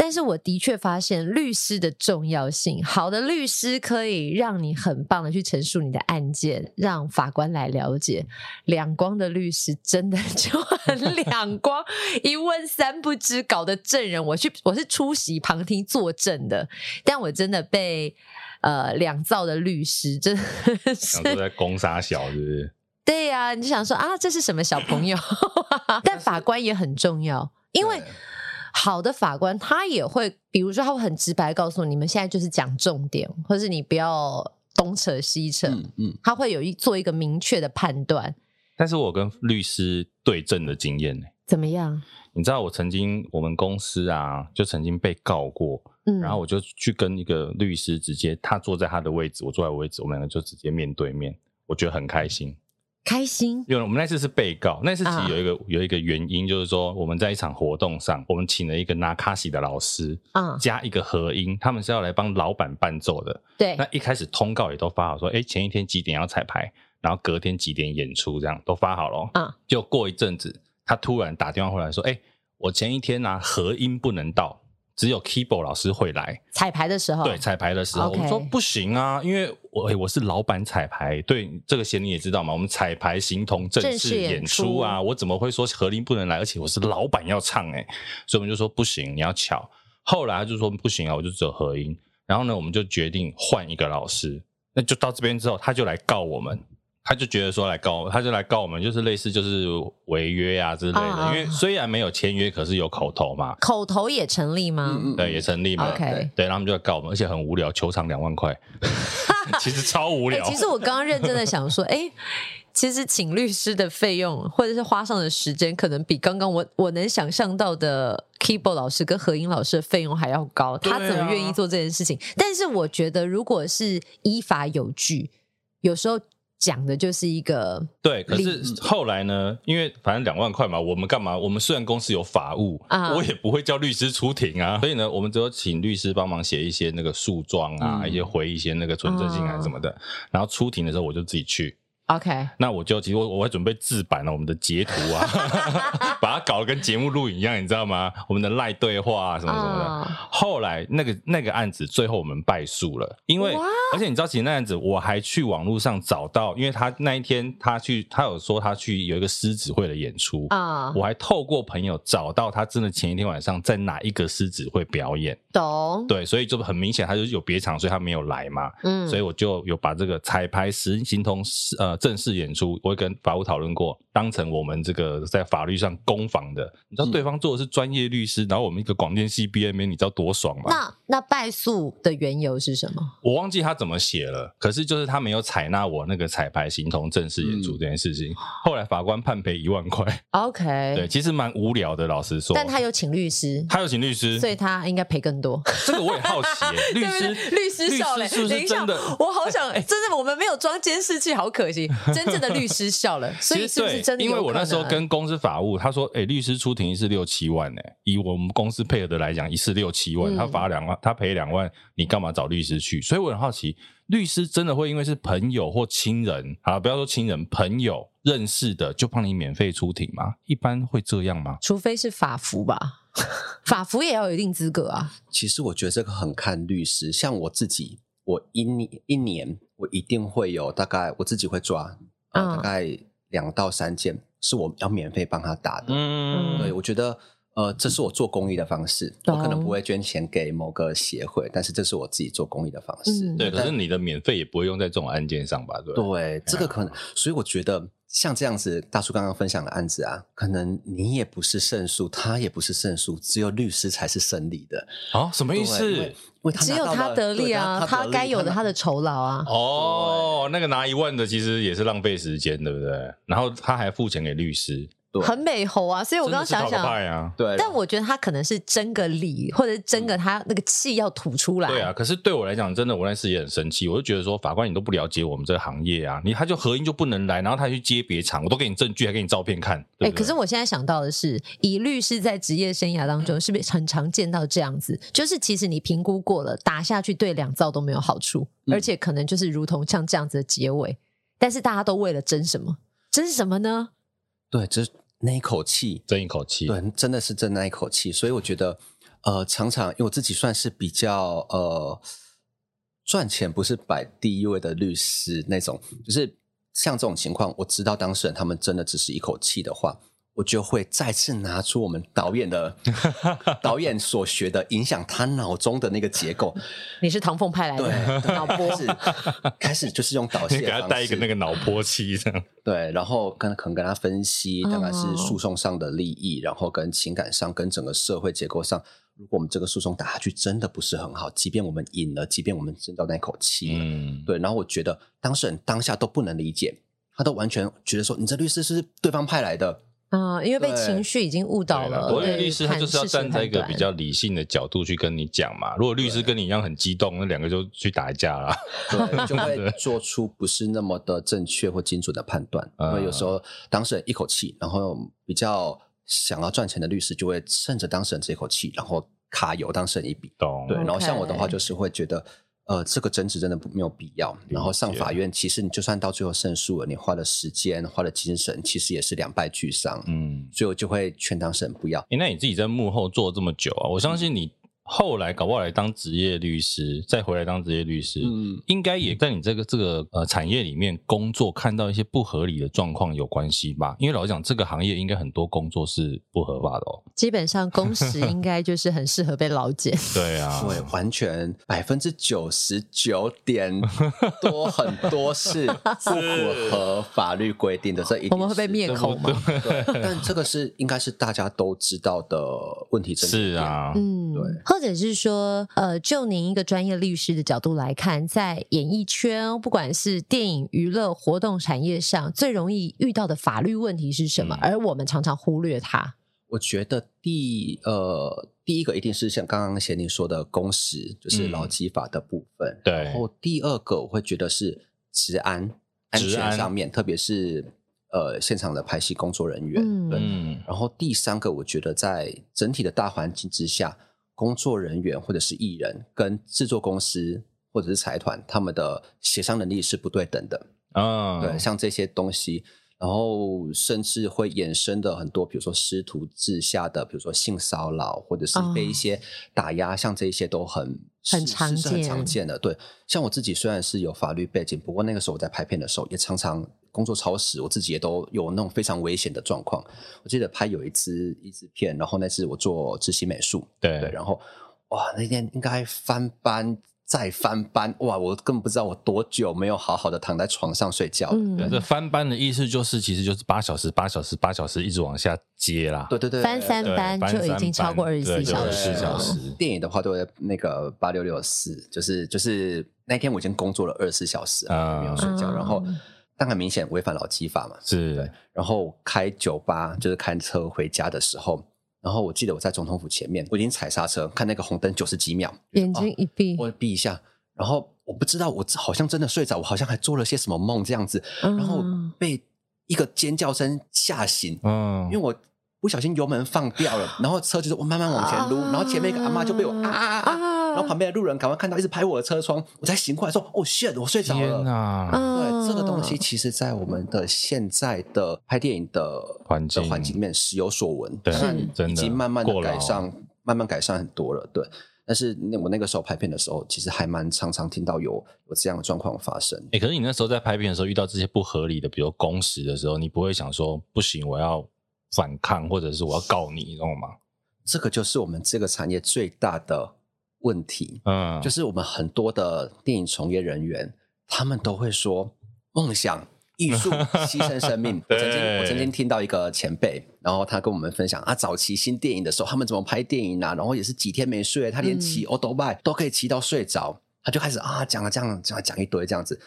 但是我的确发现律师的重要性。好的律师可以让你很棒的去陈述你的案件，让法官来了解。两光的律师真的 就很 两光，一问三不知，搞得证人我去我是出席旁听作证的，但我真的被呃两造的律师真的是都在攻杀小，是不是？对呀、啊，你就想说啊，这是什么小朋友？但法官也很重要，因为。好的法官，他也会，比如说，他会很直白告诉你们，现在就是讲重点，或是你不要东扯西扯，嗯，嗯，他会有一做一个明确的判断。但是我跟律师对证的经验呢？怎么样？你知道我曾经我们公司啊，就曾经被告过，嗯，然后我就去跟一个律师直接，他坐在他的位置，我坐在我位置，我们两个就直接面对面，我觉得很开心。开心，因为我们那次是被告，那次其实有一个、uh. 有一个原因，就是说我们在一场活动上，我们请了一个拿卡西的老师，啊，uh. 加一个和音，他们是要来帮老板伴奏的。对，那一开始通告也都发好，说，哎，前一天几点要彩排，然后隔天几点演出，这样都发好了。啊，uh. 就过一阵子，他突然打电话回来说，哎，我前一天呢、啊、和音不能到。只有 keyboard 老师会来彩排的时候，对彩排的时候，Okay. 我们说不行啊，因为我我是老板彩排，对这个先你也知道嘛，我们彩排形同正式演出啊，出我怎么会说何琳不能来？而且我是老板要唱哎、欸，所以我们就说不行，你要巧。后来他就说不行啊，我就只有合音。然后呢，我们就决定换一个老师，那就到这边之后，他就来告我们。他就觉得说来告，他就来告我们，就是类似就是违约啊之类的。Uh, 因为虽然没有签约，可是有口头嘛。口头也成立吗？嗯、对，也成立嘛。OK，对，然后他们就来告我们，而且很无聊，求偿两万块，其实超无聊。欸、其实我刚刚认真的想说，哎、欸，其实请律师的费用或者是花上的时间，可能比刚刚我我能想象到的 keyboard 老师跟何英老师的费用还要高。他怎么愿意做这件事情？啊、但是我觉得，如果是依法有据，有时候。讲的就是一个对。可是后来呢？因为反正两万块嘛，我们干嘛？我们虽然公司有法务啊，我也不会叫律师出庭啊。所以呢，我们只有请律师帮忙写一些那个诉状啊，嗯、一些回一些那个存证信函什么的。啊、然后出庭的时候，我就自己去。OK，那我就其实我我会准备制版了我们的截图啊，把它搞得跟节目录影一样，你知道吗？我们的赖对话啊什么什么的。Uh. 后来那个那个案子最后我们败诉了，因为?而且你知道，其实那案子我还去网络上找到，因为他那一天他去他有说他去有一个狮子会的演出啊，uh. 我还透过朋友找到他真的前一天晚上在哪一个狮子会表演，懂？对，所以就很明显他就是有别场，所以他没有来嘛。嗯，所以我就有把这个彩排实形同呃。正式演出，我会跟法务讨论过，当成我们这个在法律上攻防的。你知道对方做的是专业律师，然后我们一个广电系 B M A，你知道多爽吗？那那败诉的缘由是什么？我忘记他怎么写了，可是就是他没有采纳我那个彩排形同正式演出这件事情。嗯、后来法官判赔一万块。OK，对，其实蛮无聊的，老实说。但他有请律师，他有请律师，所以他应该赔更多。这个我也好奇，律师律师笑了，是不是真的？我好想，真的，我们没有装监视器，好可惜。真正的律师笑了，所以是不是真的？因为我那时候跟公司法务，他说：“哎、欸，律师出庭一次六七万呢、欸，以我们公司配合的来讲，一次六七万，他罚两万，他赔两万，你干嘛找律师去？”所以我很好奇，律师真的会因为是朋友或亲人啊，不要说亲人，朋友认识的就帮你免费出庭吗？一般会这样吗？除非是法服吧，法服也要有一定资格啊。其实我觉得这个很看律师，像我自己，我一年一年我一定会有大概我自己会抓。啊，大概两到三件是我要免费帮他打的。嗯，对，我觉得，呃，这是我做公益的方式。我可能不会捐钱给某个协会，但是这是我自己做公益的方式。对，可是你的免费也不会用在这种案件上吧？对，对，这个可能，所以我觉得。像这样子，大叔刚刚分享的案子啊，可能你也不是胜诉，他也不是胜诉，只有律师才是胜利的啊？什么意思？只有他得利啊，他该有的他的酬劳啊。哦，那个拿一万的其实也是浪费时间，对不对？然后他还付钱给律师。对很美猴啊，所以我刚刚想想，啊、对，但我觉得他可能是争个理，或者是争个他那个气要吐出来。对啊，可是对我来讲，真的我那时也很生气，我就觉得说，法官你都不了解我们这个行业啊，你他就合音就不能来，然后他去接别场，我都给你证据，还给你照片看。哎、欸，可是我现在想到的是，以律师在职业生涯当中，是不是很常见到这样子？就是其实你评估过了，打下去对两造都没有好处，而且可能就是如同像这样子的结尾，但是大家都为了争什么？争什么呢？对，这。那一口气，争一口气，对，真的是争那一口气。所以我觉得，呃，常常因为我自己算是比较呃赚钱不是摆第一位的律师那种，就是像这种情况，我知道当事人他们真的只是一口气的话。我就会再次拿出我们导演的 导演所学的，影响他脑中的那个结构。你是唐凤派来的，对，脑波是开始就是用导线，给他带一个那个脑波器这样。对，然后跟可能跟他分析，大概是诉讼上的利益，然后跟情感上，跟整个社会结构上，如果我们这个诉讼打下去真的不是很好，即便我们赢了，即便我们争到那口气，嗯，对。然后我觉得当事人当下都不能理解，他都完全觉得说，你这律师是对方派来的。啊，因为被情绪已经误导了。所以律师他就是要站在一个比较理性的角度去跟你讲嘛。如果律师跟你一样很激动，那两个就去打架了，对，就会做出不是那么的正确或精准的判断。因为有时候当事人一口气，然后比较想要赚钱的律师就会趁着当事人这一口气，然后卡油当事人一笔。懂。对，然后像我的话就是会觉得。呃，这个争执真的没有必要。然后上法院，其实你就算到最后胜诉了，你花的时间、花的精神，其实也是两败俱伤。嗯，所以我就会劝当事人不要。诶，那你自己在幕后做这么久啊，我相信你。后来搞不好来当职业律师，再回来当职业律师，嗯，应该也在你这个这个呃产业里面工作，看到一些不合理的状况有关系吧？因为老实讲，这个行业应该很多工作是不合法的哦。基本上工时应该就是很适合被劳检。对啊，对，完全百分之九十九点多很多是不符合法律规定的，这一定我们会被灭口吗？对，但这个是应该是大家都知道的问题，真的是啊，嗯，对。或者是说，呃，就您一个专业律师的角度来看，在演艺圈，不管是电影、娱乐、活动产业上，最容易遇到的法律问题是什么？嗯、而我们常常忽略它。我觉得第呃第一个一定是像刚刚贤宁说的工时，就是劳基法的部分。对、嗯。然后第二个我会觉得是治安。安全上面，特别是呃现场的拍戏工作人员。嗯，对。然后第三个，我觉得在整体的大环境之下，工作人员或者是艺人跟制作公司或者是财团，他们的协商能力是不对等的。啊，对，像这些东西。然后甚至会衍生的很多，比如说师徒制下的，比如说性骚扰，或者是被一些打压，哦、像这些都很很常见，很常见的。对，像我自己虽然是有法律背景，不过那个时候我在拍片的时候，也常常工作超时，我自己也都有那种非常危险的状况。我记得拍有一支一支片，然后那次我做执行美术，对，对，然后哇，那天应该翻班。再翻班哇！我根本不知道我多久没有好好的躺在床上睡觉。嗯，对，这翻班的意思就是，其实就是八小时、八小时、八小时一直往下接啦。对对对，翻三班就已经超过二十四小时。小时。电影的话，都会那个八六六四，就是就是那天我已经工作了二十四小时啊，没有睡觉，然后但很明显违反劳基法嘛。是，对。然后开酒吧就是开车回家的时候。然后我记得我在总统府前面，我已经踩刹车，看那个红灯九十几秒，眼睛一闭，我闭一下，然后我不知道，我好像真的睡着，我好像还做了些什么梦这样子，然后被一个尖叫声吓醒，嗯，因为我不小心油门放掉了，然后车就是我慢慢往前撸，然后前面一个阿妈就被我啊啊啊。然后旁边的路人赶快看到，一直拍我的车窗，我才醒过来，说：“哦，shit，我睡着了。”天哪！对，这个东西其实，在我们的现在的拍电影的环境的环境里面，时有所闻，对，已经慢慢的改善，慢慢改善很多了。对，但是那我那个时候拍片的时候，其实还蛮常常听到有有这样的状况发生。哎，可是你那时候在拍片的时候，遇到这些不合理的，比如工时的时候，你不会想说不行，我要反抗，或者是我要告你，你知道吗？这个就是我们这个产业最大的。问题，嗯，就是我们很多的电影从业人员，他们都会说梦想、艺术 牺牲生命。我曾经我曾经听到一个前辈，然后他跟我们分享啊，早期新电影的时候，他们怎么拍电影啊？然后也是几天没睡，他连骑欧兜拜都可以骑到睡着。他就开始啊讲了这样讲讲一堆这样子。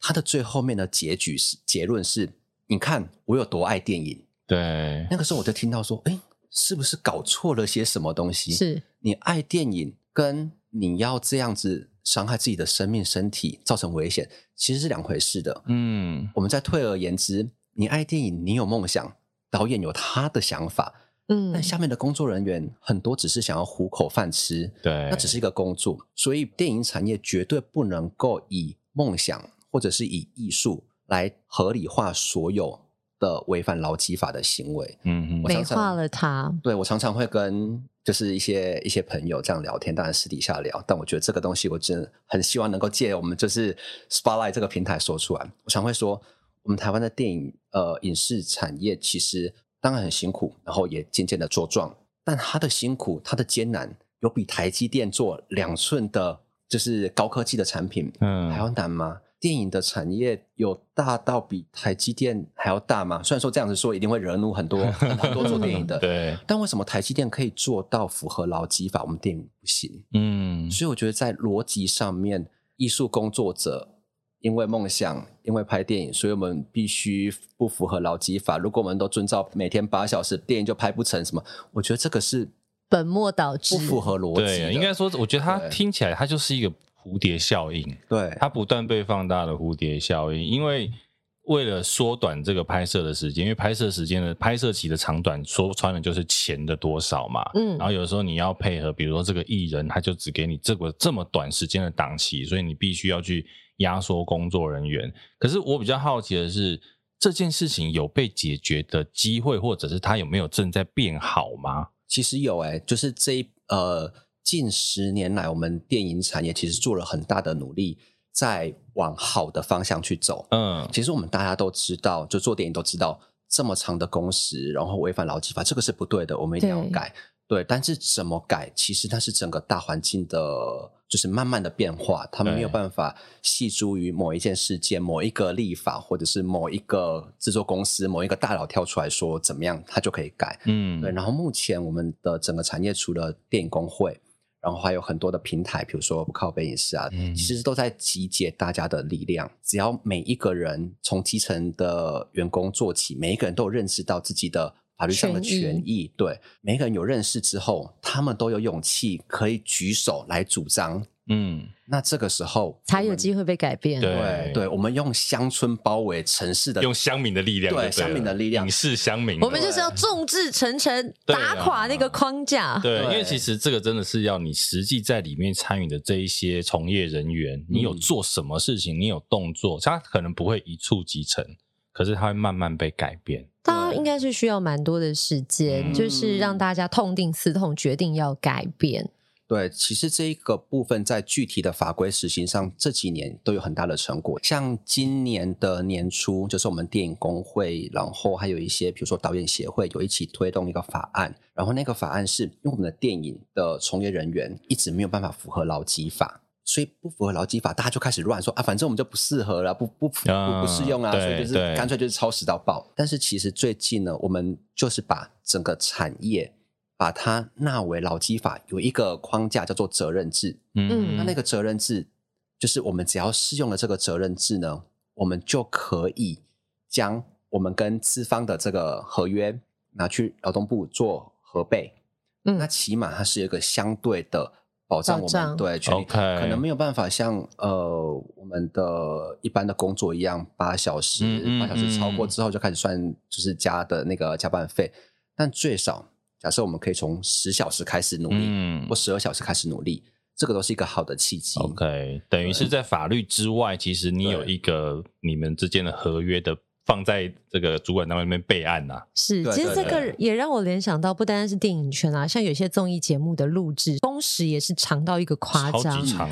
他的最后面的结局是结论是：你看我有多爱电影。对，那个时候我就听到说，哎，是不是搞错了些什么东西？是你爱电影。跟你要这样子伤害自己的生命、身体，造成危险，其实是两回事的。嗯，我们再退而言之，你爱电影，你有梦想，导演有他的想法，嗯，但下面的工作人员很多只是想要糊口饭吃，对，那只是一个工作，所以电影产业绝对不能够以梦想或者是以艺术来合理化所有的违反劳基法的行为。嗯嗯，美化了他。对，我常常会跟。就是一些一些朋友这样聊天，当然私底下聊，但我觉得这个东西我真的很希望能够借我们就是 Spotlight 这个平台说出来。我常会说，我们台湾的电影呃影视产业其实当然很辛苦，然后也渐渐的茁壮，但它的辛苦、它的艰难，有比台积电做两寸的，就是高科技的产品，嗯，还要难吗？电影的产业有大到比台积电还要大吗？虽然说这样子说一定会惹怒很多 很多做电影的，对。但为什么台积电可以做到符合劳基法，我们电影不行？嗯，所以我觉得在逻辑上面，艺术工作者因为梦想，因为拍电影，所以我们必须不符合劳基法。如果我们都遵照每天八小时，电影就拍不成什么？我觉得这个是本末倒置，不符合逻辑。对，应该说，我觉得它听起来它就是一个。蝴蝶效应，对，它不断被放大的蝴蝶效应，因为为了缩短这个拍摄的时间，因为拍摄时间的拍摄期的长短，说穿了就是钱的多少嘛。嗯，然后有时候你要配合，比如说这个艺人，他就只给你这个这么短时间的档期，所以你必须要去压缩工作人员。可是我比较好奇的是，这件事情有被解决的机会，或者是它有没有正在变好吗？其实有哎、欸，就是这一呃。近十年来，我们电影产业其实做了很大的努力，在往好的方向去走。嗯，其实我们大家都知道，就做电影都知道，这么长的工时，然后违反劳基法，这个是不对的，我们一定要改。对，对，但是怎么改？其实它是整个大环境的，就是慢慢的变化，他们没有办法系诸于某一件事件、某一个立法，或者是某一个制作公司、某一个大佬跳出来说怎么样，他就可以改。嗯，对。然后目前我们的整个产业，除了电影工会。然后还有很多的平台，比如说靠背影视啊，嗯、其实都在集结大家的力量。只要每一个人从基层的员工做起，每一个人都有认识到自己的法律上的权益，对，每一个人有认识之后，他们都有勇气可以举手来主张嗯，那这个时候才有机会被改变。对对，我们用乡村包围城市的，用乡民的力量，对乡民的力量，隐士乡民。我们就是要众志成城，打垮那个框架。对，因为其实这个真的是要你实际在里面参与的这一些从业人员，你有做什么事情，你有动作，他可能不会一触即成，可是他会慢慢被改变。他应该是需要蛮多的时间，就是让大家痛定思痛，决定要改变。对，其实这一个部分在具体的法规实行上，这几年都有很大的成果。像今年的年初，就是我们电影工会，然后还有一些，比如说导演协会，有一起推动一个法案。然后那个法案是因为我们的电影的从业人员一直没有办法符合劳基法，所以不符合劳基法，大家就开始乱说啊，反正我们就不适合了，不不不不适用啊，所以就是干脆就是超时到爆。但是其实最近呢，我们就是把整个产业。把它纳为劳基法有一个框架叫做责任制，嗯，那那个责任制就是我们只要适用了这个责任制呢，我们就可以将我们跟资方的这个合约拿去劳动部做核备，嗯，那起码它是一个相对的保障，我们对权利，Okay. 可能没有办法像呃我们的一般的工作一样八小时，八小时超过之后就开始算就是加的那个加班费，但最少。假设我们可以从十小时开始努力，嗯，或十二小时开始努力，这个都是一个好的契机。OK，等于是在法律之外，其实你有一个你们之间的合约的放在这个主管单位里面备案呐、啊。是，其实这个也让我联想到，不单单是电影圈啊，像有些综艺节目的录制工时也是长到一个夸张，超级长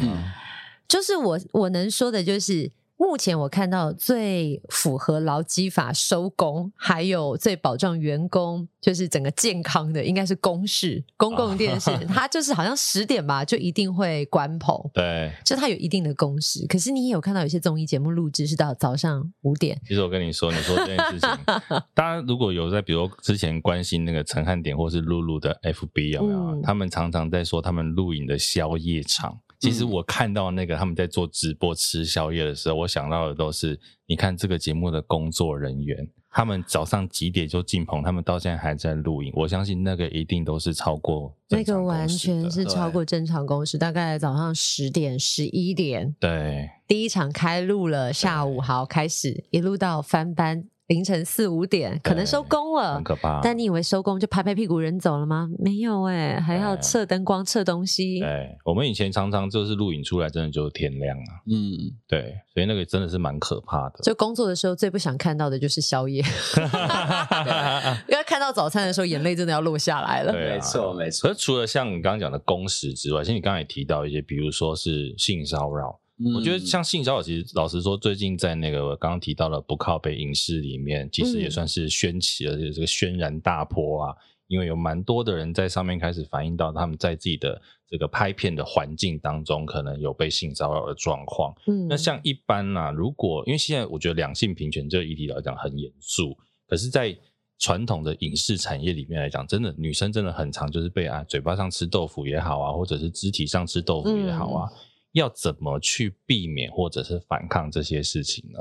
就是我我能说的就是。目前我看到最符合劳基法收工，还有最保障员工就是整个健康的，应该是公视公共电视，它就是好像十点吧就一定会关棚，对，就它有一定的公时。可是你也有看到有些综艺节目录制是到早上五点。其实我跟你说，你说这件事情，大家如果有在比如之前关心那个陈汉典或是露露的 FB 有没有？嗯、他们常常在说他们录影的宵夜场。其实我看到那个他们在做直播吃宵夜的时候，我想到的都是，你看这个节目的工作人员，他们早上几点就进棚，他们到现在还在录影。我相信那个一定都是超过那个完全是超过正常工时，大概早上十点、十一点，对，第一场开录了，下午好开始，一路到翻班。凌晨四五点可能收工了，很可怕。但你以为收工就拍拍屁股人走了吗？没有哎、欸，还要测灯光、测东西。对，我们以前常常就是录影出来，真的就是天亮啊。嗯，对，所以那个真的是蛮可怕的。就工作的时候最不想看到的就是宵夜，因为看到早餐的时候眼泪真的要落下来了。对啊、没错没错。可是除了像你刚刚讲的工时之外，其实你刚刚也提到一些，比如说是性骚扰。我觉得像性骚扰，其实老实说，最近在那个刚刚提到的不靠北影视里面，其实也算是掀起了这个轩然大波啊。因为有蛮多的人在上面开始反映到他们在自己的这个拍片的环境当中，可能有被性骚扰的状况。嗯，那像一般啊，如果因为现在我觉得两性平权这个议题来讲很严肃，可是，在传统的影视产业里面来讲，真的女生真的很常就是被啊嘴巴上吃豆腐也好啊，或者是肢体上吃豆腐也好啊。要怎么去避免或者是反抗这些事情呢？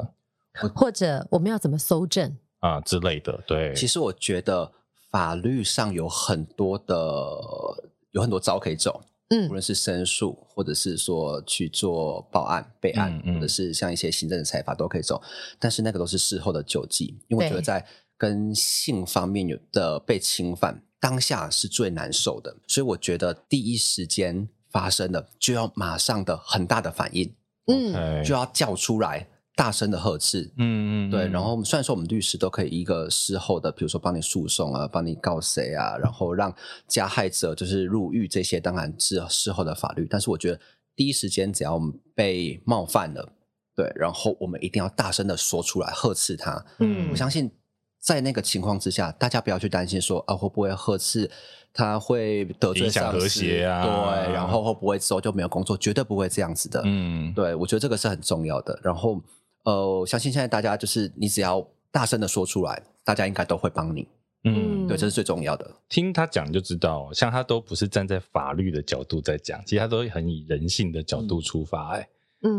或者我们要怎么搜证啊之类的？对，其实我觉得法律上有很多的有很多招可以走，嗯，无论是申诉，或者是说去做报案备案，嗯嗯、或者是像一些行政的裁罚都可以走，但是那个都是事后的救济，因为我觉得在跟性方面有的被侵犯当下是最难受的，所以我觉得第一时间。发生了就要马上的很大的反应，嗯，就要叫出来，大声的呵斥，嗯嗯，对。然后虽然说我们律师都可以一个事后的，比如说帮你诉讼啊，帮你告谁啊，然后让加害者就是入狱这些，当然是事后的法律。但是我觉得第一时间只要我们被冒犯了，对，然后我们一定要大声的说出来，呵斥他。嗯，我相信在那个情况之下，大家不要去担心说啊会不会呵斥。他会得罪上司，和谐啊，对，然后会不会之后就没有工作？绝对不会这样子的。嗯，对，我觉得这个是很重要的。然后，呃，相信现在大家就是你只要大声的说出来，大家应该都会帮你。嗯，对，这是最重要的。听他讲就知道，像他都不是站在法律的角度在讲，其实他都很以人性的角度出发。哎，嗯，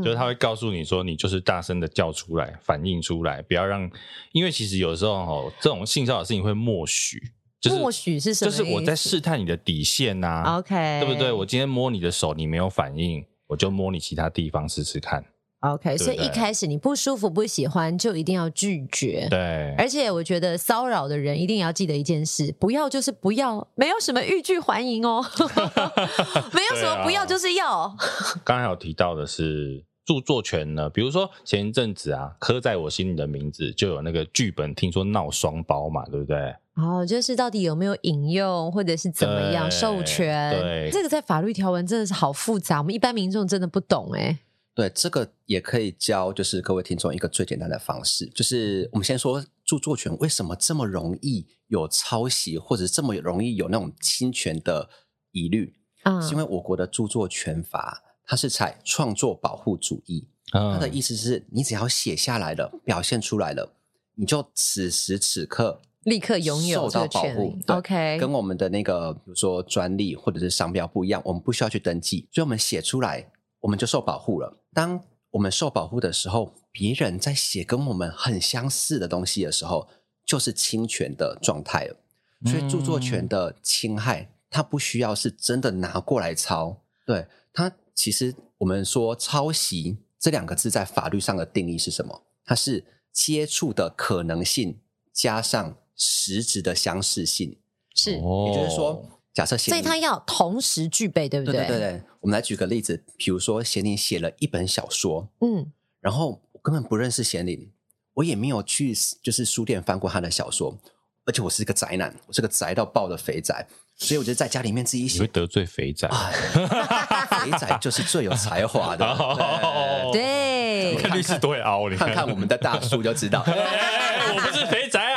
就是他会告诉你说，你就是大声的叫出来，反映出来，不要让，因为其实有时候哦，这种性骚扰的事情会默许。就是、默许是什么？就是我在试探你的底线呐、啊。OK，对不对？我今天摸你的手，你没有反应，我就摸你其他地方试试看。OK，所以一开始你不舒服、不喜欢，就一定要拒绝。对，而且我觉得骚扰的人一定要记得一件事：不要就是不要，没有什么欲拒还迎哦，没有什么不要就是要。刚才有提到的是著作权呢，比如说前一阵子啊，刻在我心里的名字就有那个剧本，听说闹双胞嘛，对不对？哦，就是到底有没有引用，或者是怎么样授权？对，这个在法律条文真的是好复杂，我们一般民众真的不懂哎。对，这个也可以教，就是各位听众一个最简单的方式，就是我们先说著作权为什么这么容易有抄袭，或者这么容易有那种侵权的疑虑啊？是因为我国的著作权法它是采创作保护主义，它的意思是你只要写下来了，表现出来了，你就此时此刻立刻拥有受到保护。OK，跟我们的那个比如说专利或者是商标不一样，我们不需要去登记，所以我们写出来。我们就受保护了。当我们受保护的时候，别人在写跟我们很相似的东西的时候，就是侵权的状态了。所以著作权的侵害，它不需要是真的拿过来抄。对，它其实我们说抄袭这两个字在法律上的定义是什么？它是接触的可能性加上实质的相似性。是，也就是说。假设，所以他要同时具备，对不对？对对对，我们来举个例子，比如说贤玲写了一本小说，嗯，然后我根本不认识贤玲，我也没有去就是书店翻过他的小说，而且我是一个宅男，我是个宅到爆的肥宅，所以我就在家里面自己写。你会得罪肥宅？肥宅就是最有才华的，对，你看律师多会凹，你看。看我们的大叔就知道。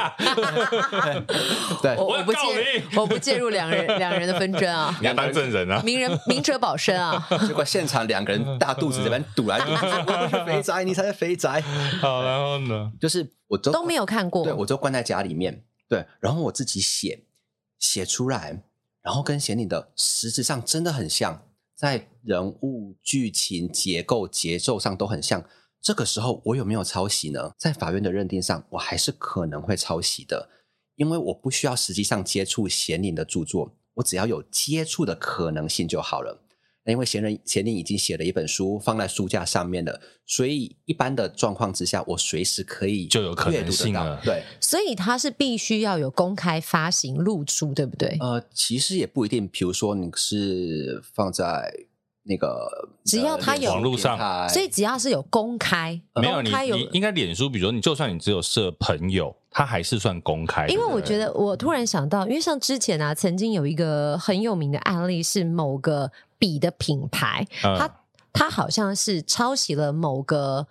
啊！对，我，我不介，我 不介入两人两人的纷争啊！你要当证人啊！明人明哲保身啊！结果现场两个人大肚子这边堵来堵去，我不是肥宅，你才是肥宅。好，然后呢？就是我都都没有看过，对，我都关在家里面，对，然后我自己写写出来，然后跟写你的实质上真的很像，在人物、剧情、结构、节奏上都很像。这个时候我有没有抄袭呢？在法院的认定上，我还是可能会抄袭的，因为我不需要实际上接触贤玲的著作，我只要有接触的可能性就好了。那因为贤人贤玲已经写了一本书放在书架上面了，所以一般的状况之下，我随时可以就有可能性了。对，所以它是必须要有公开发行露出，对不对？呃，其实也不一定。比如说你是放在。那个只要他有网络上，所以只要是有公开，没有公开有你，你应该脸书，比如说你就算你只有设朋友，他还是算公开。因为我觉得我突然想到，因为像之前啊，曾经有一个很有名的案例是某个笔的品牌，嗯、他他好像是抄袭了某个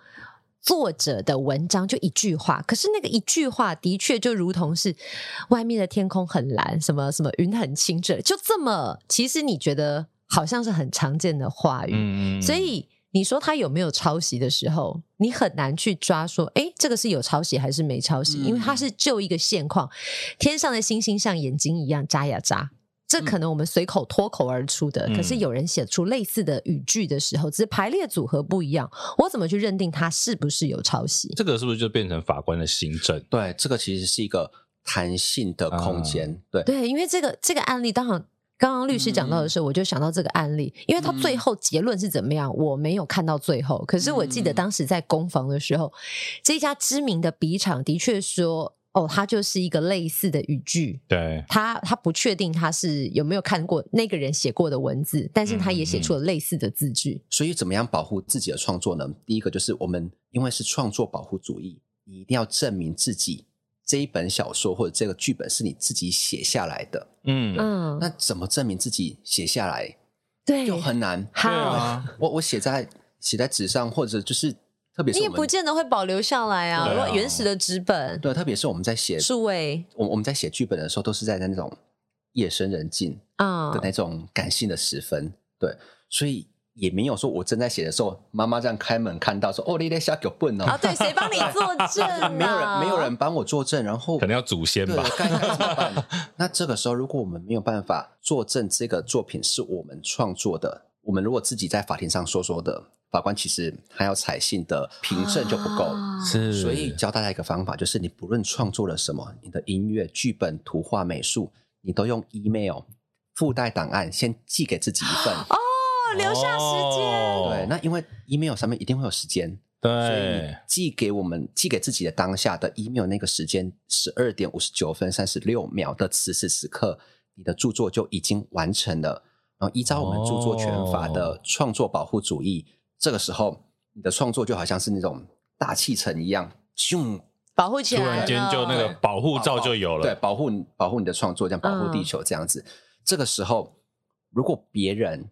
作者的文章，就一句话，可是那个一句话的确就如同是外面的天空很蓝，什么什么云很清澈，就这么，其实你觉得？好像是很常见的话语，嗯、所以你说他有没有抄袭的时候，你很难去抓说，哎，这个是有抄袭还是没抄袭？嗯、因为它是就一个现况，天上的星星像眼睛一样眨呀眨，这可能我们随口脱口而出的，嗯、可是有人写出类似的语句的时候，只是排列组合不一样，我怎么去认定它是不是有抄袭？这个是不是就变成法官的行政？对，这个其实是一个弹性的空间。啊、对对，因为这个这个案例当然。刚刚律师讲到的时候，我就想到这个案例，因为他最后结论是怎么样，我没有看到最后。可是我记得当时在攻防的时候，这家知名的笔厂的确说，哦，它就是一个类似的语句。对，他他不确定他是有没有看过那个人写过的文字，但是他也写出了类似的字句。所以，怎么样保护自己的创作呢？第一个就是我们因为是创作保护主义，你一定要证明自己。这一本小说或者这个剧本是你自己写下来的，嗯。嗯，那怎么证明自己写下来？对，就很难。好啊，我我写在写在纸上，或者就是特别是你也不见得会保留下来啊。原始的纸本，对，特别是我们在写数位，我我们在写剧本的时候，都是在那种夜深人静啊的那种感性的时分，对，所以。也没有说，我正在写的时候，妈妈这样开门看到说：“哦，你在瞎狗笨哦。”啊，对，谁帮你作证？没有人，没有人帮我作证。然后可能要祖先吧？该该怎么办？那这个时候，如果我们没有办法作证，这个作品是我们创作的，我们如果自己在法庭上说说的，法官其实还要采信的凭证就不够。是，所以教大家一个方法，就是你不论创作了什么，你的音乐、剧本、图画、美术，你都用 email 附带档案，先寄给自己一份。留下时间。哦、对，那因为 email 上面一定会有时间，对，所以寄给我们寄给自己的当下的 email 那个时间十二点五十九分三十六秒的此时此刻，你的著作就已经完成了。然后依照我们著作权法的创作保护主义，哦、这个时候你的创作就好像是那种大气层一样，咻，保护起来，突然间就那个保护罩就有了，对，保护保护你的创作，这样保护地球这样子。嗯、这个时候，如果别人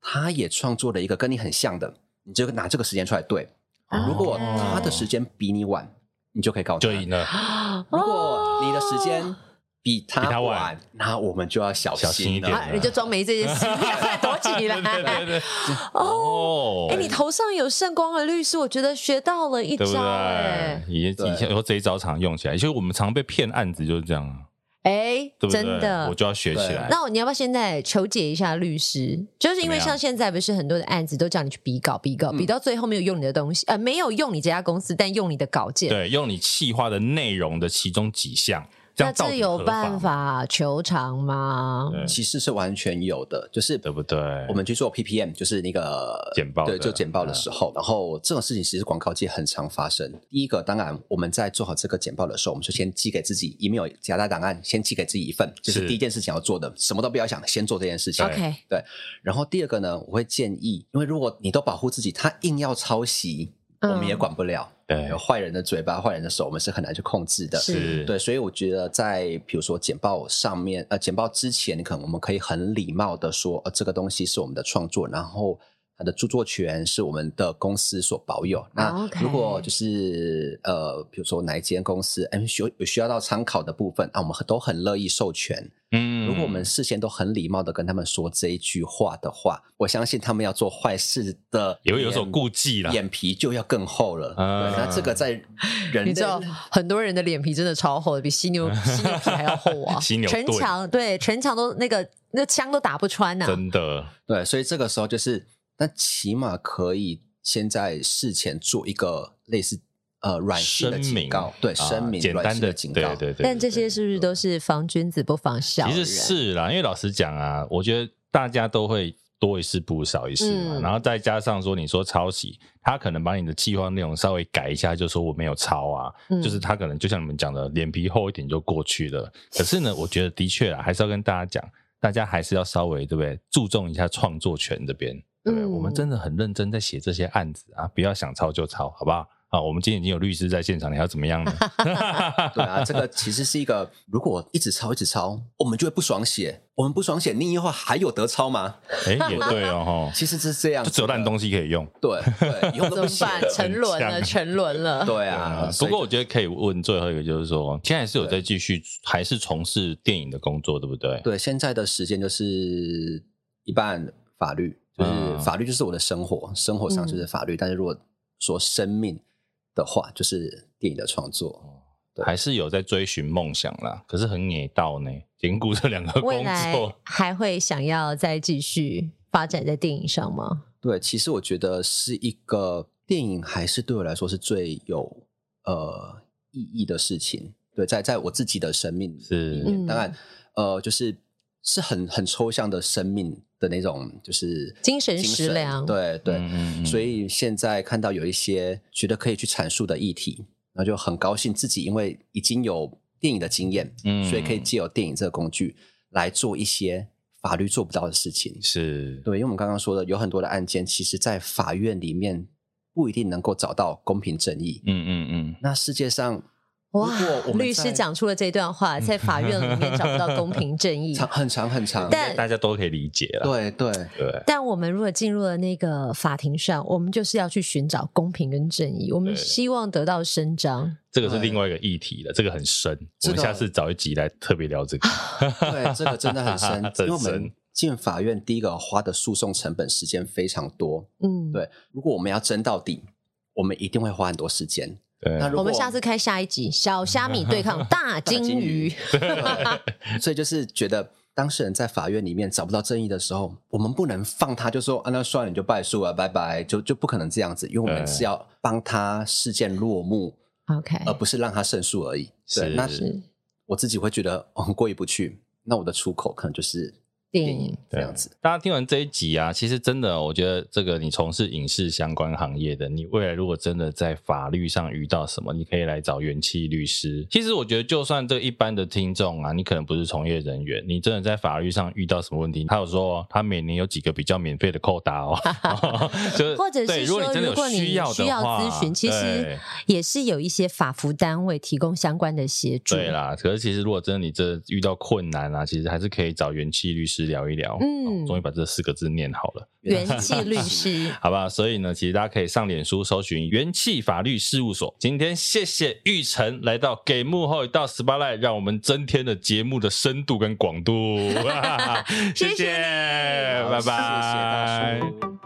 他也创作了一个跟你很像的，你就拿这个时间出来对。哦、如果他的时间比你晚，你就可以告他，就赢了。如果你的时间比他晚，那我们就要小心一点，你就装没这件事，躲起来。哦，哎，你头上有圣光的律师，我觉得学到了一招，哎，以以前有这一招常用起来，其实我们常被骗案子就是这样啊。哎，真的，我就要学起来。那你要不要现在求解一下律师？就是因为像现在不是很多的案子都叫你去比稿，比稿，比到最后没有用你的东西，呃，没有用你这家公司，但用你的稿件，对，用你企划的内容的其中几项。那这有办法求偿吗？其实是完全有的，就是对不对？我们去做 PPM，就是那个简报，对，就简报的时候，然后这种事情其实广告界很常发生。第一个，当然我们在做好这个简报的时候，我们就先寄给自己 email 夹带档案，先寄给自己一份，就是第一件事情要做的，什么都不要想，先做这件事情。OK，对。然后第二个呢，我会建议，因为如果你都保护自己，他硬要抄袭，我们也管不了。对，有坏人的嘴巴、坏人的手，我们是很难去控制的。是，对，所以我觉得在比如说简报上面，呃，简报之前，可能我们可以很礼貌的说，呃，这个东西是我们的创作，然后。它的著作权是我们的公司所保有。那如果就是呃，比如说哪一间公司，哎，需有需要到参考的部分，啊，我们都很乐意授权。嗯，如果我们事先都很礼貌的跟他们说这一句话的话，我相信他们要做坏事的也会有所顾忌了，脸皮就要更厚了。嗯，那这个在人 你知道，很多人的脸皮真的超厚的，比犀牛 犀牛皮还要厚啊！犀牛城墙对城墙都那个那枪都打不穿呐，真的。对，所以这个时候就是。那起码可以先在事前做一个类似呃软性的警告，对，声明简单的警告，对对对。但这些是不是都是防君子不防小人？其实是啦，因为老实讲啊，我觉得大家都会多一事不如少一事嘛。嗯、然后再加上说，你说抄袭，他可能把你的计划内容稍微改一下，就说我没有抄啊，嗯、就是他可能就像你们讲的，脸皮厚一点就过去了。可是呢，我觉得的确啊，还是要跟大家讲，大家还是要稍微对不对，注重一下创作权这边。对，我们真的很认真在写这些案子啊，不要想抄就抄，好不好？啊，我们今天已经有律师在现场，你要怎么样呢？对啊，这个其实是一个，如果一直抄一直抄，我们就会不爽写。我们不爽写，你以后还有得抄吗？哎，也对哦，其实是这样，就只有烂东西可以用。对对，以后怎么办？沉沦了，沉沦了。对啊，不过我觉得可以问最后一个，就是说，现在是有在继续，还是从事电影的工作，对不对？对，现在的时间就是一半法律。就是法律就是我的生活，生活上就是法律。嗯、但是如果说生命的话，就是电影的创作，对还是有在追寻梦想啦。可是很野道呢，兼顾这两个工作，还会想要再继续发展在电影上吗？对，其实我觉得是一个电影，还是对我来说是最有呃意义的事情。对，在在我自己的生命里面，是当然呃，就是是很很抽象的生命。的那种就是精神食粮，对对，嗯嗯，所以现在看到有一些觉得可以去阐述的议题，然后就很高兴自己因为已经有电影的经验，嗯，所以可以借由电影这个工具来做一些法律做不到的事情。是对，因为我们刚刚说的有很多的案件，其实在法院里面不一定能够找到公平正义。嗯嗯嗯，那世界上。哇！律师讲出了这段话，在法院里面找不到公平正义，长很长很长，但大家都可以理解了。对对对。但我们如果进入了那个法庭上，我们就是要去寻找公平跟正义，我们希望得到伸张。这个是另外一个议题了，这个很深，我们下次找一集来特别聊这个。对，这个真的 很深，因为我们进法院第一个花的诉讼成本时间非常多。嗯，对。如果我们要争到底，我们一定会花很多时间。对，那我们下次开下一集，小虾米对抗 大金鱼。所以就是觉得当事人在法院里面找不到正义的时候，我们不能放他，就说啊，那算了，你就败诉了，拜拜，就就不可能这样子，因为我们是要帮他事件落幕，OK，而不是让他胜诉而已。对，那是我自己会觉得很过意不去。那我的出口可能就是电影这样子。大家听完这一集啊，其实真的，我觉得这个你从事影视相关行业的，你未来如果真的在法律上遇到什么，你可以来找元气律师。其实我觉得，就算这一般的听众啊，你可能不是从业人员，你真的在法律上遇到什么问题，他有说他每年有几个比较免费的扣打哦，就是或者是说，如果你需要需要咨询，其实也是有一些法服单位提供相关的协助。对啦，可是其实如果真的你这遇到困难啊，其实还是可以找元气律师聊一聊。嗯，终于把这四个字念好了，元气律师，好吧。所以呢，其实大家可以上脸书搜寻元气法律事务所。今天谢谢玉成来到给幕后一道 spotlight，让我们增添了节目的深度跟广度。谢谢，拜拜。谢谢大叔。